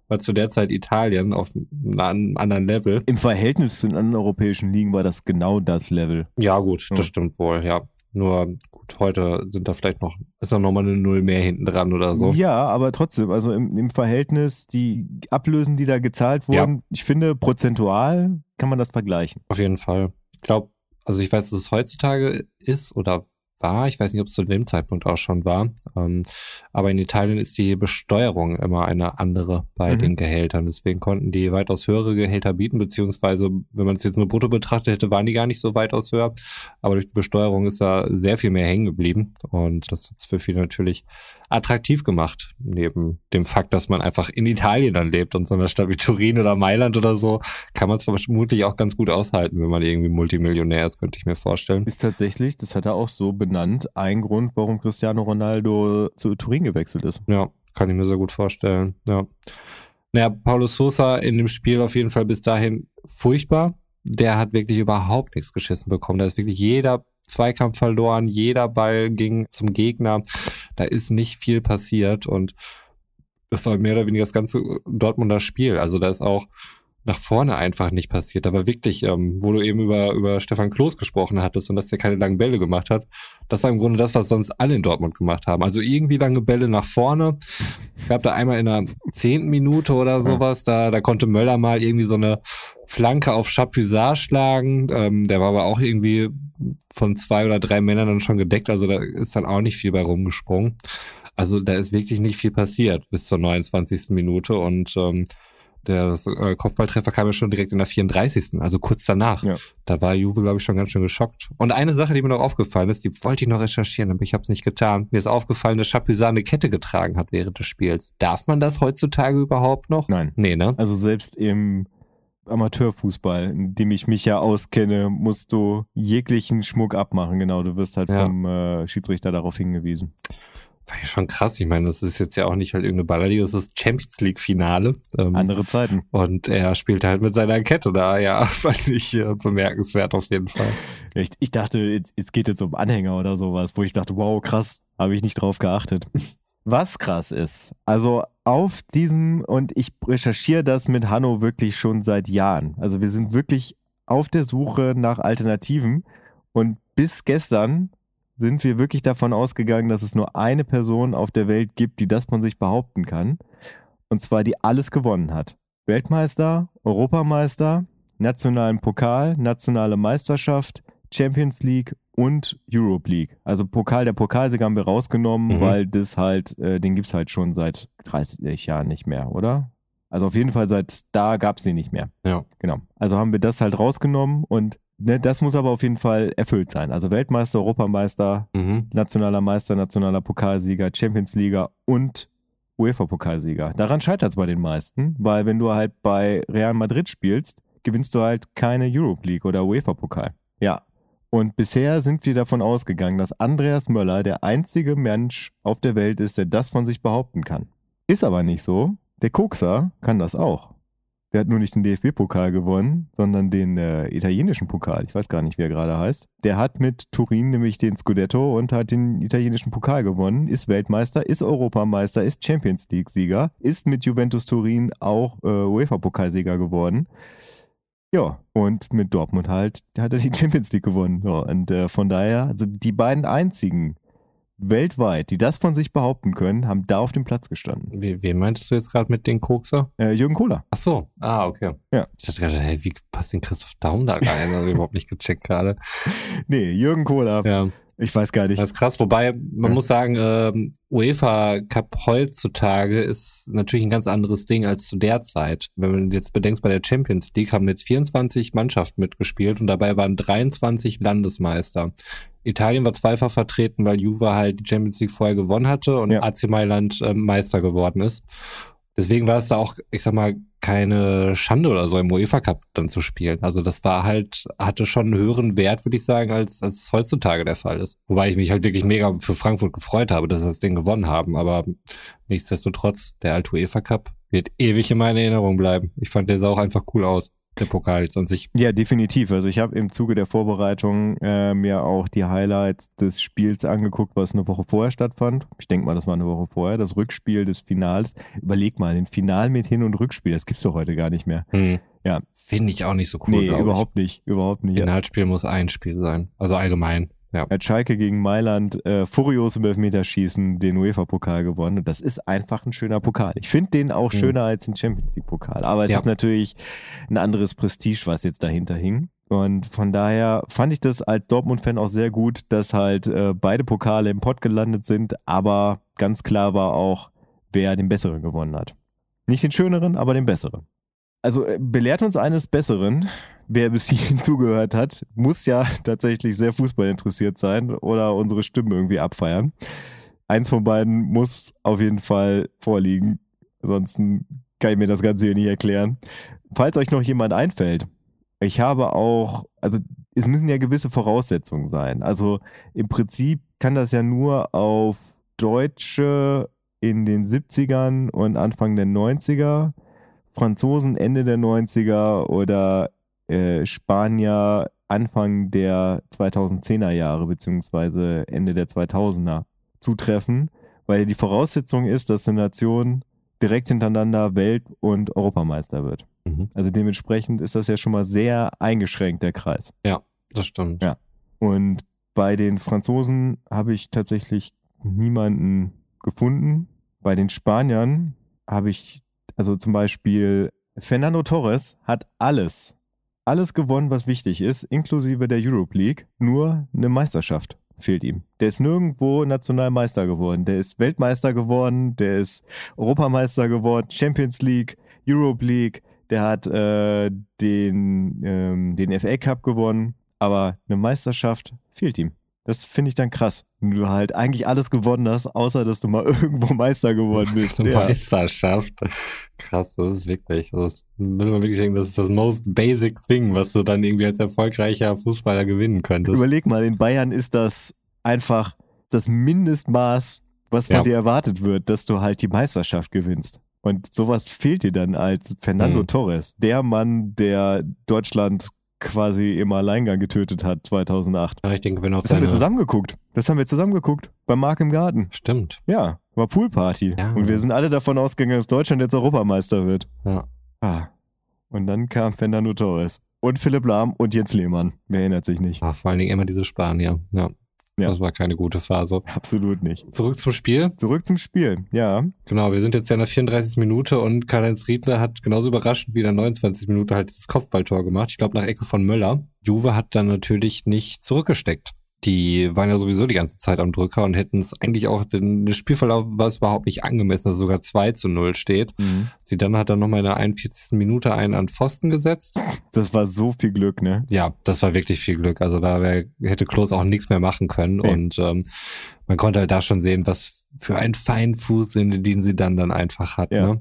war zu der Zeit Italien auf einem anderen Level. Im Verhältnis zu den anderen europäischen Ligen war das genau das Level. Ja, gut, das ja. stimmt wohl, ja. Nur gut, heute sind da vielleicht noch, ist da nochmal eine Null mehr hinten dran oder so. Ja, aber trotzdem, also im, im Verhältnis, die Ablösen, die da gezahlt wurden, ja. ich finde, prozentual kann man das vergleichen. Auf jeden Fall. Ich glaube, also ich weiß, dass es heutzutage ist oder war. Ich weiß nicht, ob es zu dem Zeitpunkt auch schon war. Ähm, aber in Italien ist die Besteuerung immer eine andere bei mhm. den Gehältern. Deswegen konnten die weitaus höhere Gehälter bieten, beziehungsweise, wenn man es jetzt nur brutto betrachtet hätte, waren die gar nicht so weitaus höher. Aber durch die Besteuerung ist da sehr viel mehr hängen geblieben. Und das hat es für viele natürlich attraktiv gemacht. Neben dem Fakt, dass man einfach in Italien dann lebt und so einer Stadt wie Turin oder Mailand oder so, kann man es vermutlich auch ganz gut aushalten, wenn man irgendwie Multimillionär ist, könnte ich mir vorstellen. Ist tatsächlich, das hat er auch so benannt, ein Grund, warum Cristiano Ronaldo zu Turin gewechselt ist. Ja, kann ich mir sehr gut vorstellen. Ja. Naja, Paulo Sosa in dem Spiel auf jeden Fall bis dahin furchtbar. Der hat wirklich überhaupt nichts geschissen bekommen. Da ist wirklich jeder Zweikampf verloren, jeder Ball ging zum Gegner. Da ist nicht viel passiert und das war mehr oder weniger das ganze Dortmunder Spiel. Also da ist auch nach vorne einfach nicht passiert. Da war wirklich, ähm, wo du eben über, über Stefan Klos gesprochen hattest und dass der keine langen Bälle gemacht hat. Das war im Grunde das, was sonst alle in Dortmund gemacht haben. Also irgendwie lange Bälle nach vorne. Es gab da einmal in der zehnten Minute oder sowas, da, da konnte Möller mal irgendwie so eine Flanke auf Chapuisat schlagen. Ähm, der war aber auch irgendwie von zwei oder drei Männern dann schon gedeckt. Also da ist dann auch nicht viel bei rumgesprungen. Also da ist wirklich nicht viel passiert bis zur 29. Minute und ähm, der äh, Kopfballtreffer kam ja schon direkt in der 34. Also kurz danach. Ja. Da war Juve, glaube ich, schon ganz schön geschockt. Und eine Sache, die mir noch aufgefallen ist, die wollte ich noch recherchieren, aber ich habe es nicht getan. Mir ist aufgefallen, dass Chapuisat eine Kette getragen hat während des Spiels. Darf man das heutzutage überhaupt noch? Nein. Nee, ne? Also selbst im Amateurfußball, in dem ich mich ja auskenne, musst du jeglichen Schmuck abmachen. Genau, du wirst halt ja. vom äh, Schiedsrichter darauf hingewiesen War ja schon krass. Ich meine, das ist jetzt ja auch nicht halt irgendeine Ballerliga, das ist Champions League Finale. Ähm, Andere Zeiten. Und er spielte halt mit seiner Kette da, ja, fand ich äh, bemerkenswert auf jeden Fall. Ich, ich dachte, es geht jetzt um Anhänger oder sowas, wo ich dachte, wow, krass, habe ich nicht drauf geachtet. Was krass ist, also auf diesem, und ich recherchiere das mit Hanno wirklich schon seit Jahren. Also wir sind wirklich auf der Suche nach Alternativen. Und bis gestern sind wir wirklich davon ausgegangen, dass es nur eine Person auf der Welt gibt, die das von sich behaupten kann. Und zwar die alles gewonnen hat. Weltmeister, Europameister, nationalen Pokal, nationale Meisterschaft, Champions League und Europe League. Also Pokal, der Pokalsieger haben wir rausgenommen, mhm. weil das halt, äh, den gibt es halt schon seit 30 Jahren nicht mehr, oder? Also auf jeden Fall seit da gab es sie nicht mehr. Ja. Genau. Also haben wir das halt rausgenommen und ne, das muss aber auf jeden Fall erfüllt sein. Also Weltmeister, Europameister, mhm. nationaler Meister, nationaler Pokalsieger, Champions League und UEFA-Pokalsieger. Daran scheitert es bei den meisten, weil wenn du halt bei Real Madrid spielst, gewinnst du halt keine Europe League oder UEFA-Pokal. Ja. Und bisher sind wir davon ausgegangen, dass Andreas Möller der einzige Mensch auf der Welt ist, der das von sich behaupten kann. Ist aber nicht so. Der Kokser kann das auch. Der hat nur nicht den DFB-Pokal gewonnen, sondern den äh, italienischen Pokal. Ich weiß gar nicht, wie er gerade heißt. Der hat mit Turin nämlich den Scudetto und hat den italienischen Pokal gewonnen, ist Weltmeister, ist Europameister, ist Champions League-Sieger, ist mit Juventus Turin auch äh, UEFA-Pokalsieger geworden. Ja, und mit Dortmund halt hat er die Champions League gewonnen. Ja, und äh, von daher, also die beiden einzigen weltweit, die das von sich behaupten können, haben da auf dem Platz gestanden. Wie, wen meintest du jetzt gerade mit den Kokser? Äh, Jürgen Kohler. Ach so, ah, okay. Ja. Ich dachte gerade, hey, wie passt denn Christoph Daum da rein? Also überhaupt nicht gecheckt gerade. Nee, Jürgen Kohler. Ja. Ich weiß gar nicht. Das ist krass, wobei man ja. muss sagen, äh, UEFA Cup heutzutage ist natürlich ein ganz anderes Ding als zu der Zeit. Wenn man jetzt bedenkt, bei der Champions League haben jetzt 24 Mannschaften mitgespielt und dabei waren 23 Landesmeister. Italien war zweifach vertreten, weil Juve halt die Champions League vorher gewonnen hatte und ja. AC Mailand äh, Meister geworden ist. Deswegen war es da auch, ich sag mal, keine Schande oder so im UEFA Cup dann zu spielen. Also das war halt, hatte schon einen höheren Wert, würde ich sagen, als, als heutzutage der Fall ist. Wobei ich mich halt wirklich mega für Frankfurt gefreut habe, dass sie das Ding gewonnen haben. Aber nichtsdestotrotz, der alte UEFA Cup wird ewig in meiner Erinnerung bleiben. Ich fand der sah auch einfach cool aus der Pokal jetzt an sich. Ja, definitiv. Also ich habe im Zuge der Vorbereitung äh, mir auch die Highlights des Spiels angeguckt, was eine Woche vorher stattfand. Ich denke mal, das war eine Woche vorher, das Rückspiel des Finals. Überleg mal, ein Final mit Hin- und Rückspiel, das gibt's doch heute gar nicht mehr. Hm. Ja. Finde ich auch nicht so cool. Nee, überhaupt ich. nicht, überhaupt nicht. Finalspiel ja. muss ein Spiel sein. Also allgemein. Ja. Hat Schalke gegen Mailand äh, furios im Elfmeterschießen den UEFA-Pokal gewonnen. Und das ist einfach ein schöner Pokal. Ich finde den auch mhm. schöner als ein Champions League-Pokal. Aber es ja. ist natürlich ein anderes Prestige, was jetzt dahinter hing. Und von daher fand ich das als Dortmund-Fan auch sehr gut, dass halt äh, beide Pokale im Pott gelandet sind. Aber ganz klar war auch, wer den besseren gewonnen hat. Nicht den schöneren, aber den besseren. Also äh, belehrt uns eines Besseren wer bis hierhin zugehört hat, muss ja tatsächlich sehr Fußball interessiert sein oder unsere Stimmen irgendwie abfeiern. Eins von beiden muss auf jeden Fall vorliegen. Ansonsten kann ich mir das Ganze hier nicht erklären. Falls euch noch jemand einfällt, ich habe auch, also es müssen ja gewisse Voraussetzungen sein. Also im Prinzip kann das ja nur auf Deutsche in den 70ern und Anfang der 90er, Franzosen Ende der 90er oder äh, Spanier Anfang der 2010er Jahre beziehungsweise Ende der 2000er zutreffen, weil die Voraussetzung ist, dass eine Nation direkt hintereinander Welt- und Europameister wird. Mhm. Also dementsprechend ist das ja schon mal sehr eingeschränkt, der Kreis. Ja, das stimmt. Ja. Und bei den Franzosen habe ich tatsächlich niemanden gefunden. Bei den Spaniern habe ich, also zum Beispiel Fernando Torres hat alles alles gewonnen, was wichtig ist, inklusive der Europe League. Nur eine Meisterschaft fehlt ihm. Der ist nirgendwo Nationalmeister geworden. Der ist Weltmeister geworden, der ist Europameister geworden, Champions League, Europe League. Der hat äh, den, ähm, den FA Cup gewonnen, aber eine Meisterschaft fehlt ihm. Das finde ich dann krass. Wenn du halt eigentlich alles gewonnen hast, außer dass du mal irgendwo Meister geworden bist. ja. Meisterschaft. Krass, das ist wirklich. Das will man wirklich denken, das ist das most basic thing, was du dann irgendwie als erfolgreicher Fußballer gewinnen könntest. Überleg mal, in Bayern ist das einfach das Mindestmaß was von Ja. dir erwartet wird, dass du halt die Meisterschaft gewinnst. Und sowas fehlt dir dann als Fernando Mhm. Torres, der Mann, der Deutschland quasi im Alleingang getötet hat 2008. Ja, ich denke, wenn auch Das haben wir zusammen geguckt. Das haben wir zusammen geguckt. Bei Marc im Garten. Stimmt. Ja, war Poolparty. Ja. Und wir sind alle davon ausgegangen, dass Deutschland jetzt Europameister wird. Ja. Ah. Und dann kam Fernando Torres. Und Philipp Lahm und Jens Lehmann. Wer erinnert sich nicht? Ah, vor allen Dingen immer diese Spanier. Ja. Ja. Das war keine gute Phase. Absolut nicht. Zurück zum Spiel. Zurück zum Spiel. Ja. Genau, wir sind jetzt ja in der 34. Minute und Karl-Heinz Riedler hat genauso überraschend wie in der 29. Minute halt dieses Kopfballtor gemacht. Ich glaube nach Ecke von Möller. Juve hat dann natürlich nicht zurückgesteckt. Die waren ja sowieso die ganze Zeit am Drücker und hätten es eigentlich auch, den, Spielverlauf war es überhaupt nicht angemessen, dass es sogar 2 zu 0 steht. Sie dann hat dann nochmal in der 41. Minute einen an Pfosten gesetzt. Das war so viel Glück, ne? Ja, das war wirklich viel Glück. Also da wär, hätte Klos auch nichts mehr machen können. Nee. Und ähm, man konnte halt da schon sehen, was für ein Feinfuß, den, den sie dann dann einfach hat. Ja. Ne?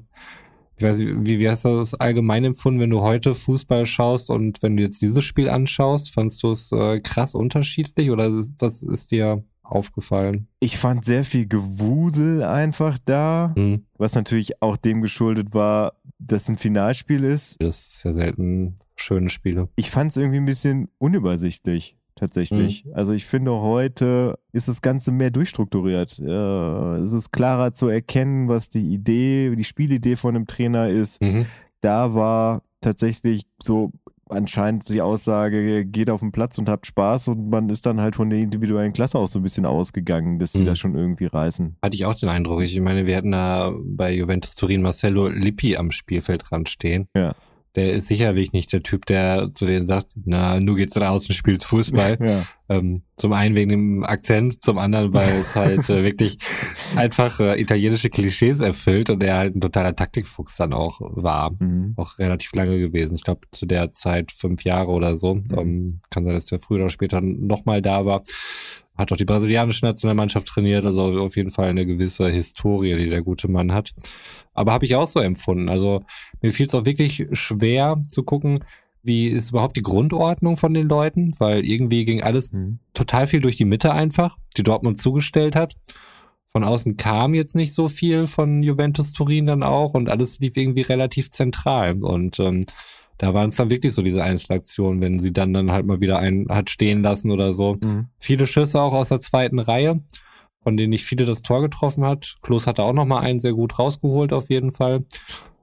Ich weiß nicht, wie, wie hast du das allgemein empfunden, wenn du heute Fußball schaust und wenn du jetzt dieses Spiel anschaust, fandst du es äh, krass unterschiedlich oder ist, was ist dir aufgefallen? Ich fand sehr viel Gewusel einfach da, Hm, was natürlich auch dem geschuldet war, dass es ein Finalspiel ist. das ist ja selten schöne Spiele. Ich fand es irgendwie ein bisschen unübersichtlich, tatsächlich. Mhm. Also ich finde, heute ist das Ganze mehr durchstrukturiert. Äh, es ist klarer zu erkennen, was die Idee, die Spielidee von einem Trainer ist. Mhm. Da war tatsächlich so anscheinend die Aussage, geht auf den Platz und habt Spaß und man ist dann halt von der individuellen Klasse aus so ein bisschen ausgegangen, dass sie Mhm. das schon irgendwie reißen. Hatte ich auch den Eindruck. Ich meine, wir hatten da bei Juventus Turin Marcello Lippi am Spielfeldrand stehen. Ja. Der ist sicherlich nicht der Typ, der zu denen sagt, na, nu geht's raus und spielt Fußball. Ja. ähm, zum einen wegen dem Akzent, zum anderen, weil es halt äh, wirklich einfach äh, italienische Klischees erfüllt und er halt ein totaler Taktikfuchs dann auch war. Mhm. Auch relativ lange gewesen. Ich glaube, zu der Zeit fünf Jahre oder so. Ähm, kann sein, dass der früher oder später nochmal da war. Hat auch die brasilianische Nationalmannschaft trainiert, also auf jeden Fall eine gewisse Historie, die der gute Mann hat. Aber habe ich auch so empfunden. Also mir fiel es auch wirklich schwer zu gucken, wie ist überhaupt die Grundordnung von den Leuten, weil irgendwie ging alles Mhm. total viel durch die Mitte einfach, die Dortmund zugestellt hat. Von außen kam jetzt nicht so viel von Juventus Turin dann auch und alles lief irgendwie relativ zentral. Und ähm, da waren es dann wirklich so diese Einzelaktionen, wenn sie dann dann halt mal wieder einen hat stehen lassen oder so. Mhm. Viele Schüsse auch aus der zweiten Reihe, von denen nicht viele das Tor getroffen hat. Klos hatte auch noch mal einen sehr gut rausgeholt auf jeden Fall.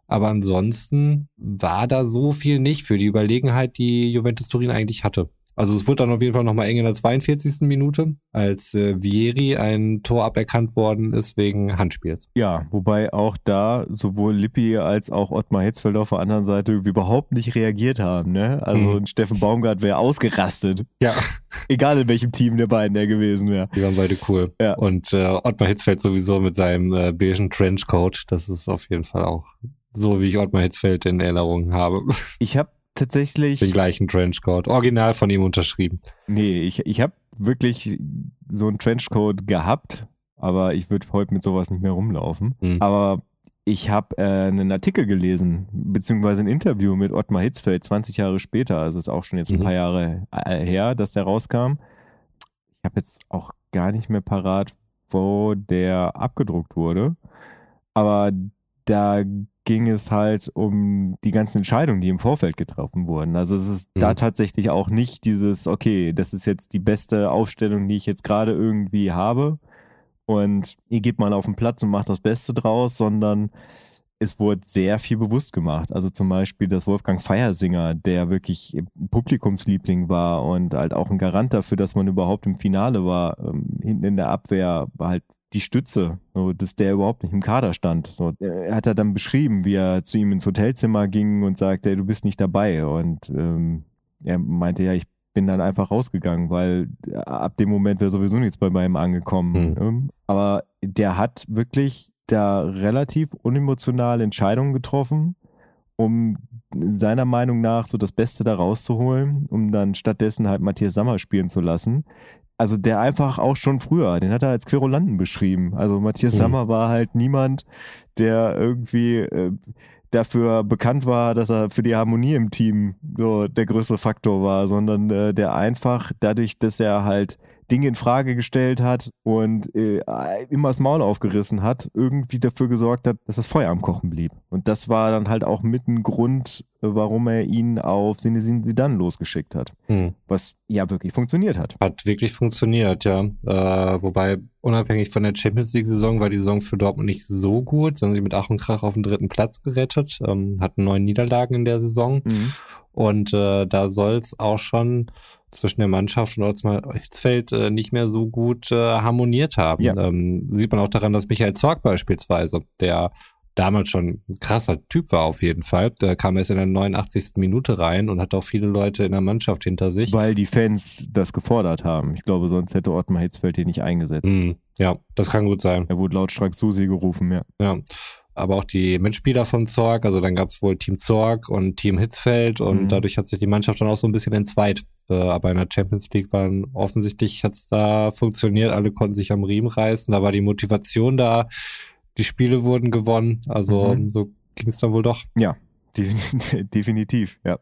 Aber ansonsten war da so viel nicht für die Überlegenheit, die Juventus Turin eigentlich hatte. Also es wurde dann auf jeden Fall nochmal eng in der 42. Minute, als äh, Vieri ein Tor aberkannt worden ist wegen Handspiels. Ja, wobei auch da sowohl Lippi als auch Ottmar Hitzfeld auf der anderen Seite überhaupt nicht reagiert haben. Ne? Also Mhm. ein Steffen Baumgart wäre ausgerastet. Ja, Egal in welchem Team der beiden er gewesen wäre. die waren beide cool. Ja. Und äh, Ottmar Hitzfeld sowieso mit seinem äh, beigen Trenchcoat, das ist auf jeden Fall auch so, wie ich Ottmar Hitzfeld in Erinnerung habe. Ich habe tatsächlich. Den gleichen Trenchcoat. Original von ihm unterschrieben. Nee, ich, ich habe wirklich so einen Trenchcoat gehabt, aber ich würde heute mit sowas nicht mehr rumlaufen. Mhm. Aber ich habe äh, einen Artikel gelesen, beziehungsweise ein Interview mit Ottmar Hitzfeld 20 Jahre später, also ist auch schon jetzt ein Mhm. paar Jahre äh, her, dass der rauskam. Ich habe jetzt auch gar nicht mehr parat, wo der abgedruckt wurde. Aber da ging es halt um die ganzen Entscheidungen, die im Vorfeld getroffen wurden. Also es ist da Mhm. tatsächlich auch nicht dieses, okay, das ist jetzt die beste Aufstellung, die ich jetzt gerade irgendwie habe und ihr geht mal auf den Platz und macht das Beste draus, sondern es wurde sehr viel bewusst gemacht. Also zum Beispiel, dass Wolfgang Feiersinger, der wirklich Publikumsliebling war und halt auch ein Garant dafür, dass man überhaupt im Finale war, ähm, hinten in der Abwehr war halt die Stütze, so, dass der überhaupt nicht im Kader stand. So, er hat er dann beschrieben, wie er zu ihm ins Hotelzimmer ging und sagte, ey, du bist nicht dabei. Und ähm, er meinte, ja, ich bin dann einfach rausgegangen, weil ab dem Moment wäre sowieso nichts bei ihm angekommen. Mhm. Aber der hat wirklich da relativ unemotionale Entscheidungen getroffen, um seiner Meinung nach so das Beste da rauszuholen, um dann stattdessen halt Matthias Sammer spielen zu lassen. Also der einfach auch schon früher, den hat er als Querulanten beschrieben. Also Matthias Mhm. Sammer war halt niemand, der irgendwie äh, dafür bekannt war, dass er für die Harmonie im Team so der größte Faktor war, sondern äh, der einfach dadurch, dass er halt Dinge in Frage gestellt hat und äh, immer das Maul aufgerissen hat, irgendwie dafür gesorgt hat, dass das Feuer am Kochen blieb. Und das war dann halt auch mit ein Grund, äh, warum er ihn auf Sinnesин Zidane losgeschickt hat. Hm. Was ja wirklich funktioniert hat. Hat wirklich funktioniert, ja. Äh, wobei unabhängig von der Champions League-Saison war die Saison für Dortmund nicht so gut, sondern sie mit Ach und Krach auf den dritten Platz gerettet, ähm, hatten neun Niederlagen in der Saison. Mhm. Und äh, da soll es auch schon zwischen der Mannschaft und Hitzfeld äh, nicht mehr so gut äh, harmoniert haben. Ja. Ähm, sieht man auch daran, dass Michael Zorg beispielsweise, der damals schon ein krasser Typ war auf jeden Fall. Der kam erst in der 89. Minute rein und hat auch viele Leute in der Mannschaft hinter sich. Weil die Fans das gefordert haben. Ich glaube, sonst hätte Ottmar Hitzfeld hier nicht eingesetzt. Mm, ja, das kann gut sein. Er wurde lautstark Susi gerufen, ja. Ja aber auch die Mitspieler von Zorg. Also dann gab es wohl Team Zorg und Team Hitzfeld und mhm. dadurch hat sich die Mannschaft dann auch so ein bisschen entzweit. Äh, aber in der Champions League waren offensichtlich hat's da funktioniert, alle konnten sich am Riemen reißen, da war die Motivation da, die Spiele wurden gewonnen, also mhm. so ging es dann wohl doch. Ja, definitiv, ja.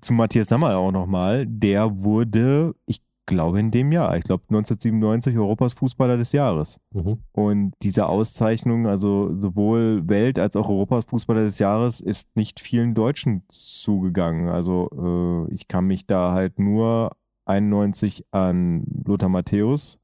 Zu Matthias Sammer auch nochmal, der wurde, ich glaube in dem Jahr. Ich glaube 1997 Europas Fußballer des Jahres. Mhm. Und diese Auszeichnung, also sowohl Welt- als auch Europas Fußballer des Jahres, ist nicht vielen Deutschen zugegangen. Also äh, ich kann mich da halt nur 91 an Lothar Matthäus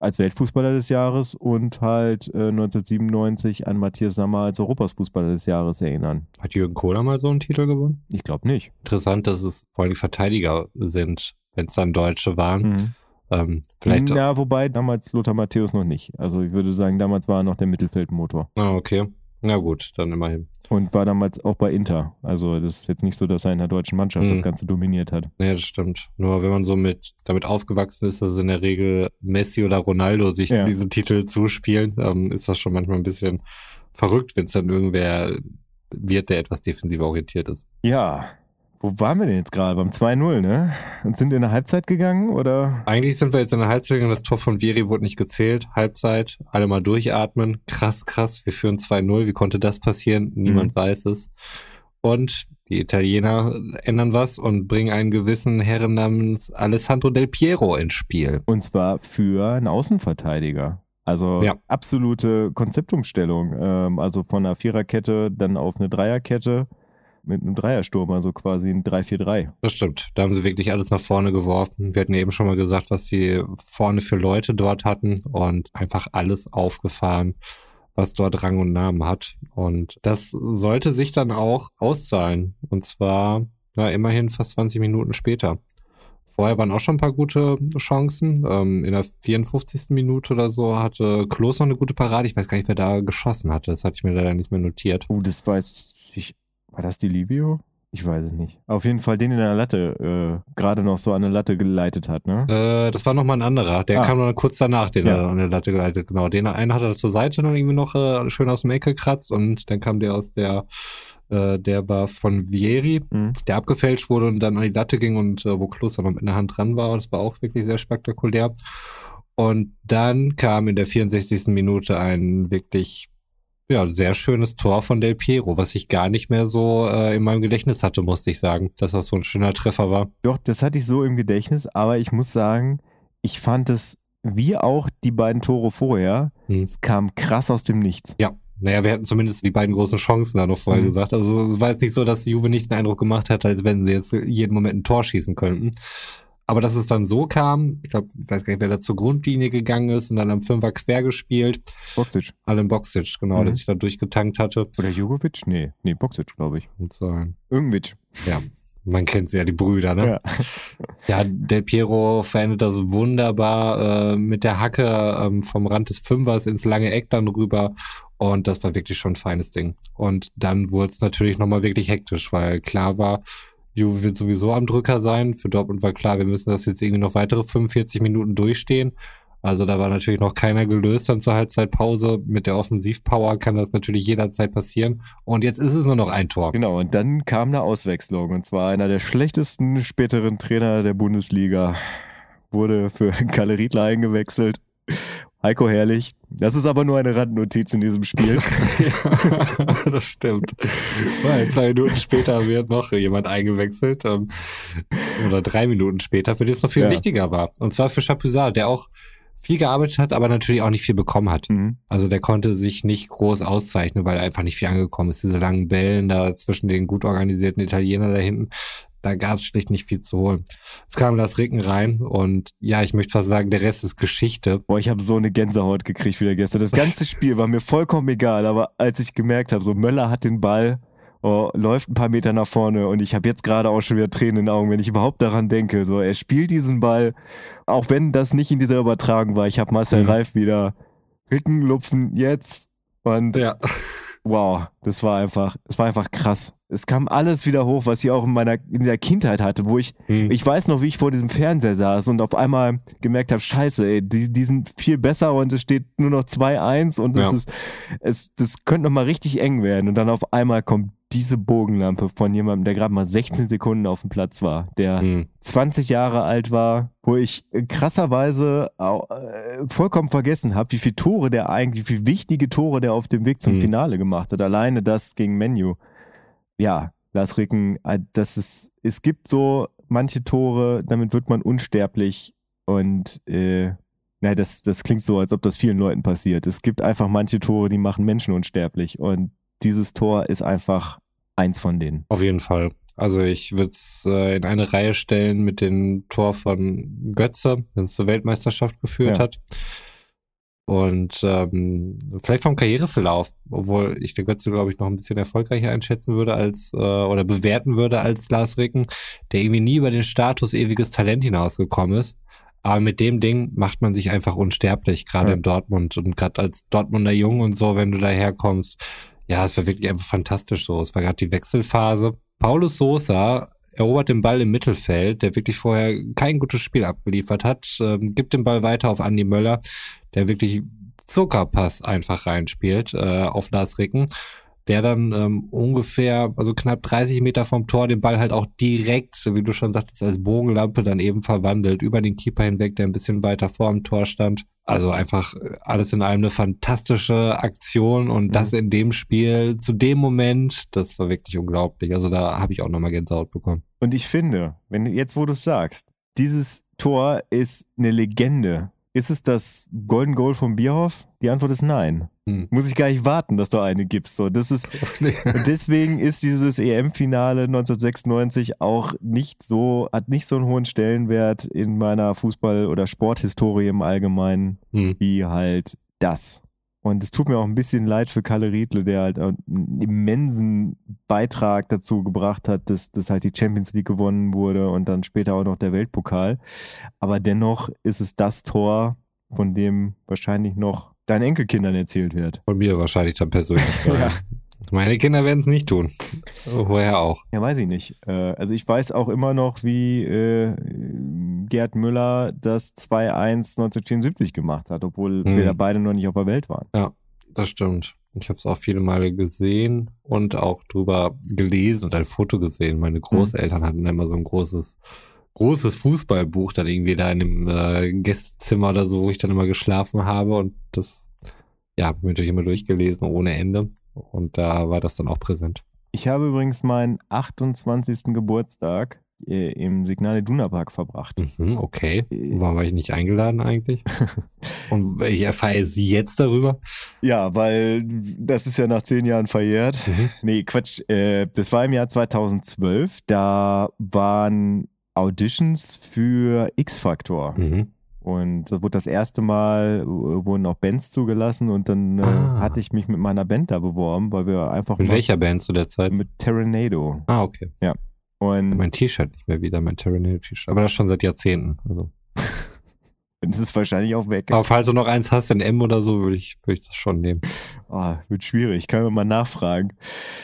als Weltfußballer des Jahres und halt äh, 1997 an Matthias Sammer als Europas Fußballer des Jahres erinnern. Hat Jürgen Kohler mal so einen Titel gewonnen? Ich glaube nicht. Interessant, dass es vor allem Verteidiger sind wenn es dann Deutsche waren. Mhm. Ähm, vielleicht ja, wobei damals Lothar Matthäus noch nicht. Also ich würde sagen, damals war er noch der Mittelfeldmotor. Ah, okay. Na gut, dann immerhin. Und war damals auch bei Inter. Also das ist jetzt nicht so, dass er in der deutschen Mannschaft mhm. das Ganze dominiert hat. Nee, das stimmt. Nur wenn man so mit damit aufgewachsen ist, dass in der Regel Messi oder Ronaldo sich ja. diese Titel zuspielen, ähm, ist das schon manchmal ein bisschen verrückt, wenn es dann irgendwer wird, der etwas defensiv orientiert ist. Ja, wo waren wir denn jetzt gerade? Beim 2-0, ne? Und sind in der Halbzeit gegangen, oder? Eigentlich sind wir jetzt in der Halbzeit gegangen. Das Tor von Vieri wurde nicht gezählt. Halbzeit, alle mal durchatmen. Krass, krass. Wir führen 2-0. Wie konnte das passieren? Niemand mhm. weiß es. Und die Italiener ändern was und bringen einen gewissen Herren namens Alessandro Del Piero ins Spiel. Und zwar für einen Außenverteidiger. Also ja. absolute Konzeptumstellung. Ähm, also von einer Viererkette dann auf eine Dreierkette mit einem Dreiersturm, also quasi ein 3-4-3. Das stimmt. Da haben sie wirklich alles nach vorne geworfen. Wir hatten ja eben schon mal gesagt, was sie vorne für Leute dort hatten und einfach alles aufgefahren, was dort Rang und Namen hat. Und das sollte sich dann auch auszahlen. Und zwar, ja, immerhin fast 20 Minuten später. Vorher waren auch schon ein paar gute Chancen. Ähm, in der 54. Minute oder so hatte Klos noch eine gute Parade. Ich weiß gar nicht, wer da geschossen hatte. Das hatte ich mir leider nicht mehr notiert. Oh, das jetzt, ich war das die Livio? Ich weiß es nicht. Auf jeden Fall den in der Latte äh, gerade noch so an der Latte geleitet hat, ne? Äh, das war nochmal ein anderer. Der ah. kam dann kurz danach, den ja. er an der Latte geleitet. Genau. Den einen hat er zur Seite dann irgendwie noch äh, schön aus dem Ecke gekratzt und dann kam der aus der, äh, der war von Vieri, mhm. der abgefälscht wurde und dann an die Latte ging und äh, wo Kloster noch mit der Hand dran war. Das war auch wirklich sehr spektakulär. Und dann kam in der 64. Minute ein wirklich ja, sehr schönes Tor von Del Piero, was ich gar nicht mehr so äh, in meinem Gedächtnis hatte, musste ich sagen, dass das so ein schöner Treffer war. Doch, das hatte ich so im Gedächtnis, aber ich muss sagen, ich fand es, wie auch die beiden Tore vorher, hm. es kam krass aus dem Nichts. Ja, naja, wir hatten zumindest die beiden großen Chancen da noch vorher mhm. gesagt. Also es war jetzt nicht so, dass die Juve nicht den Eindruck gemacht hat, als wenn sie jetzt jeden Moment ein Tor schießen könnten. Aber dass es dann so kam, ich glaube, ich weiß gar nicht, wer da zur Grundlinie gegangen ist und dann am Fünfer quer gespielt. Boxic. Allen Boxic, genau, mhm. der sich da durchgetankt hatte. Oder Jugovic? Nee, nee, Boxic, glaube ich. Und sein. Irgendwitsch. Ja. Man kennt sie ja, die Brüder, ne? Ja, ja Del Piero verändert das wunderbar äh, mit der Hacke ähm, vom Rand des Fünfers ins lange Eck dann rüber. Und das war wirklich schon ein feines Ding. Und dann wurde es natürlich nochmal wirklich hektisch, weil klar war, Juve wird sowieso am Drücker sein. Für Dortmund war klar, wir müssen das jetzt irgendwie noch weitere 45 Minuten durchstehen. Also da war natürlich noch keiner gelöst dann zur Halbzeitpause. Mit der Offensivpower kann das natürlich jederzeit passieren. Und jetzt ist es nur noch ein Tor. Genau, und dann kam eine Auswechslung. Und zwar einer der schlechtesten späteren Trainer der Bundesliga wurde für Kalle Riedler eingewechselt. Heiko Herrlich, Das ist aber nur eine Randnotiz in diesem Spiel. ja, das stimmt. Weil zwei Minuten später wird noch jemand eingewechselt. Ähm, oder drei Minuten später, für den es noch viel ja. wichtiger war. Und zwar für Chapuisat, der auch viel gearbeitet hat, aber natürlich auch nicht viel bekommen hat. Mhm. Also der konnte sich nicht groß auszeichnen, weil er einfach nicht viel angekommen ist. Diese langen Bällen da zwischen den gut organisierten Italienern da hinten, da gab es schlicht nicht viel zu holen. Es kam das Ricken rein und ja, ich möchte fast sagen, der Rest ist Geschichte. Boah, ich habe so eine Gänsehaut gekriegt wieder gestern. Das ganze Spiel war mir vollkommen egal, aber als ich gemerkt habe, so Möller hat den Ball, oh, läuft ein paar Meter nach vorne und ich habe jetzt gerade auch schon wieder Tränen in den Augen, wenn ich überhaupt daran denke. So, er spielt diesen Ball, auch wenn das nicht in dieser Übertragung war. Ich habe Marcel mhm. Reif wieder Ricken lupfen jetzt und ja. Wow, das war einfach, es war einfach krass. Es kam alles wieder hoch, was ich auch in meiner in der Kindheit hatte, wo ich, hm. ich weiß noch, wie ich vor diesem Fernseher saß und auf einmal gemerkt habe, scheiße, ey, die, die sind viel besser und es steht nur noch 2-1 und ja. ist, es, das könnte noch mal richtig eng werden. Und dann auf einmal kommt diese Bogenlampe von jemandem, der gerade mal 16 Sekunden auf dem Platz war, der hm. 20 Jahre alt war, wo ich krasserweise auch, äh, vollkommen vergessen habe, wie viele Tore der eigentlich, wie wichtige Tore der auf dem Weg zum hm. Finale gemacht hat. Alleine das gegen Menu ja, Lars Ricken, äh, das ist, es gibt so manche Tore, damit wird man unsterblich und äh, na, das, das klingt so, als ob das vielen Leuten passiert. Es gibt einfach manche Tore, die machen Menschen unsterblich und dieses Tor ist einfach eins von denen. Auf jeden Fall. Also ich würde es äh, in eine Reihe stellen mit dem Tor von Götze, wenn es zur Weltmeisterschaft geführt ja. hat. Und ähm, vielleicht vom Karriereverlauf, obwohl ich den Götze, glaube ich, noch ein bisschen erfolgreicher einschätzen würde als äh, oder bewerten würde als Lars Ricken, der irgendwie nie über den Status ewiges Talent hinausgekommen ist. Aber mit dem Ding macht man sich einfach unsterblich, gerade ja. in Dortmund. Und gerade als Dortmunder Jung und so, wenn du daherkommst, ja, es war wirklich einfach fantastisch so. Es war gerade die Wechselphase. Paulus Sosa erobert den Ball im Mittelfeld, der wirklich vorher kein gutes Spiel abgeliefert hat, ähm, gibt den Ball weiter auf Andy Möller, der wirklich Zuckerpass einfach reinspielt äh, auf Lars Ricken, der dann ähm, ungefähr, also knapp 30 Meter vom Tor den Ball halt auch direkt, wie du schon sagtest, als Bogenlampe dann eben verwandelt, über den Keeper hinweg, der ein bisschen weiter vor dem Tor stand. Also einfach äh, alles in allem eine fantastische Aktion und mhm. das in dem Spiel zu dem Moment, das war wirklich unglaublich. Also da habe ich auch nochmal Gänsehaut bekommen. Und ich finde, wenn jetzt, wo du es sagst, dieses Tor ist eine Legende ist es das Golden Goal vom Bierhoff? Die Antwort ist nein. Hm. Muss ich gar nicht warten, dass du eine gibst. So, das ist, deswegen ist dieses EM-Finale 1996 auch nicht so, hat nicht so einen hohen Stellenwert in meiner Fußball- oder Sporthistorie im Allgemeinen, hm. wie halt das. Und es tut mir auch ein bisschen leid für Kalle Riedle, der halt einen immensen Beitrag dazu gebracht hat, dass, dass halt die Champions League gewonnen wurde und dann später auch noch der Weltpokal. Aber dennoch ist es das Tor, von dem wahrscheinlich noch deinen Enkelkindern erzählt wird. Von mir wahrscheinlich dann persönlich. ja. Meine Kinder werden es nicht tun. Woher auch? Ja, weiß ich nicht. Äh, also ich weiß auch immer noch, wie äh, Gerd Müller das 2-1 1974 gemacht hat, obwohl mhm. wir da beide noch nicht auf der Welt waren. Ja, das stimmt. Ich habe es auch viele Male gesehen und auch drüber gelesen und ein Foto gesehen. Meine Großeltern mhm. hatten immer so ein großes großes Fußballbuch dann irgendwie da in dem äh, Gästezimmer oder so, wo ich dann immer geschlafen habe und das ja, habe ich natürlich immer durchgelesen ohne Ende. Und da war das dann auch präsent. Ich habe übrigens meinen 28. Geburtstag äh, im Signale Duna Park verbracht. Mhm, okay. Äh, Warum war ich nicht eingeladen eigentlich? Und ich erfahre Sie jetzt darüber? Ja, weil das ist ja nach zehn Jahren verjährt. Mhm. Nee, Quatsch. Äh, das war im Jahr 2012. Da waren Auditions für X-Factor. Mhm. Und das wurde das erste Mal, äh, wurden auch Bands zugelassen und dann äh, ah. hatte ich mich mit meiner Band da beworben, weil wir einfach. Mit welcher Band zu der Zeit? Mit Terranado. Ah, okay. Ja. Und mein T-Shirt nicht mehr wieder, mein Terranado-T-Shirt. Aber das schon seit Jahrzehnten. Also. das ist wahrscheinlich auch weg. Aber falls du noch eins hast, ein M oder so, würde ich, würde ich das schon nehmen. Oh, wird schwierig. Kann man mal nachfragen.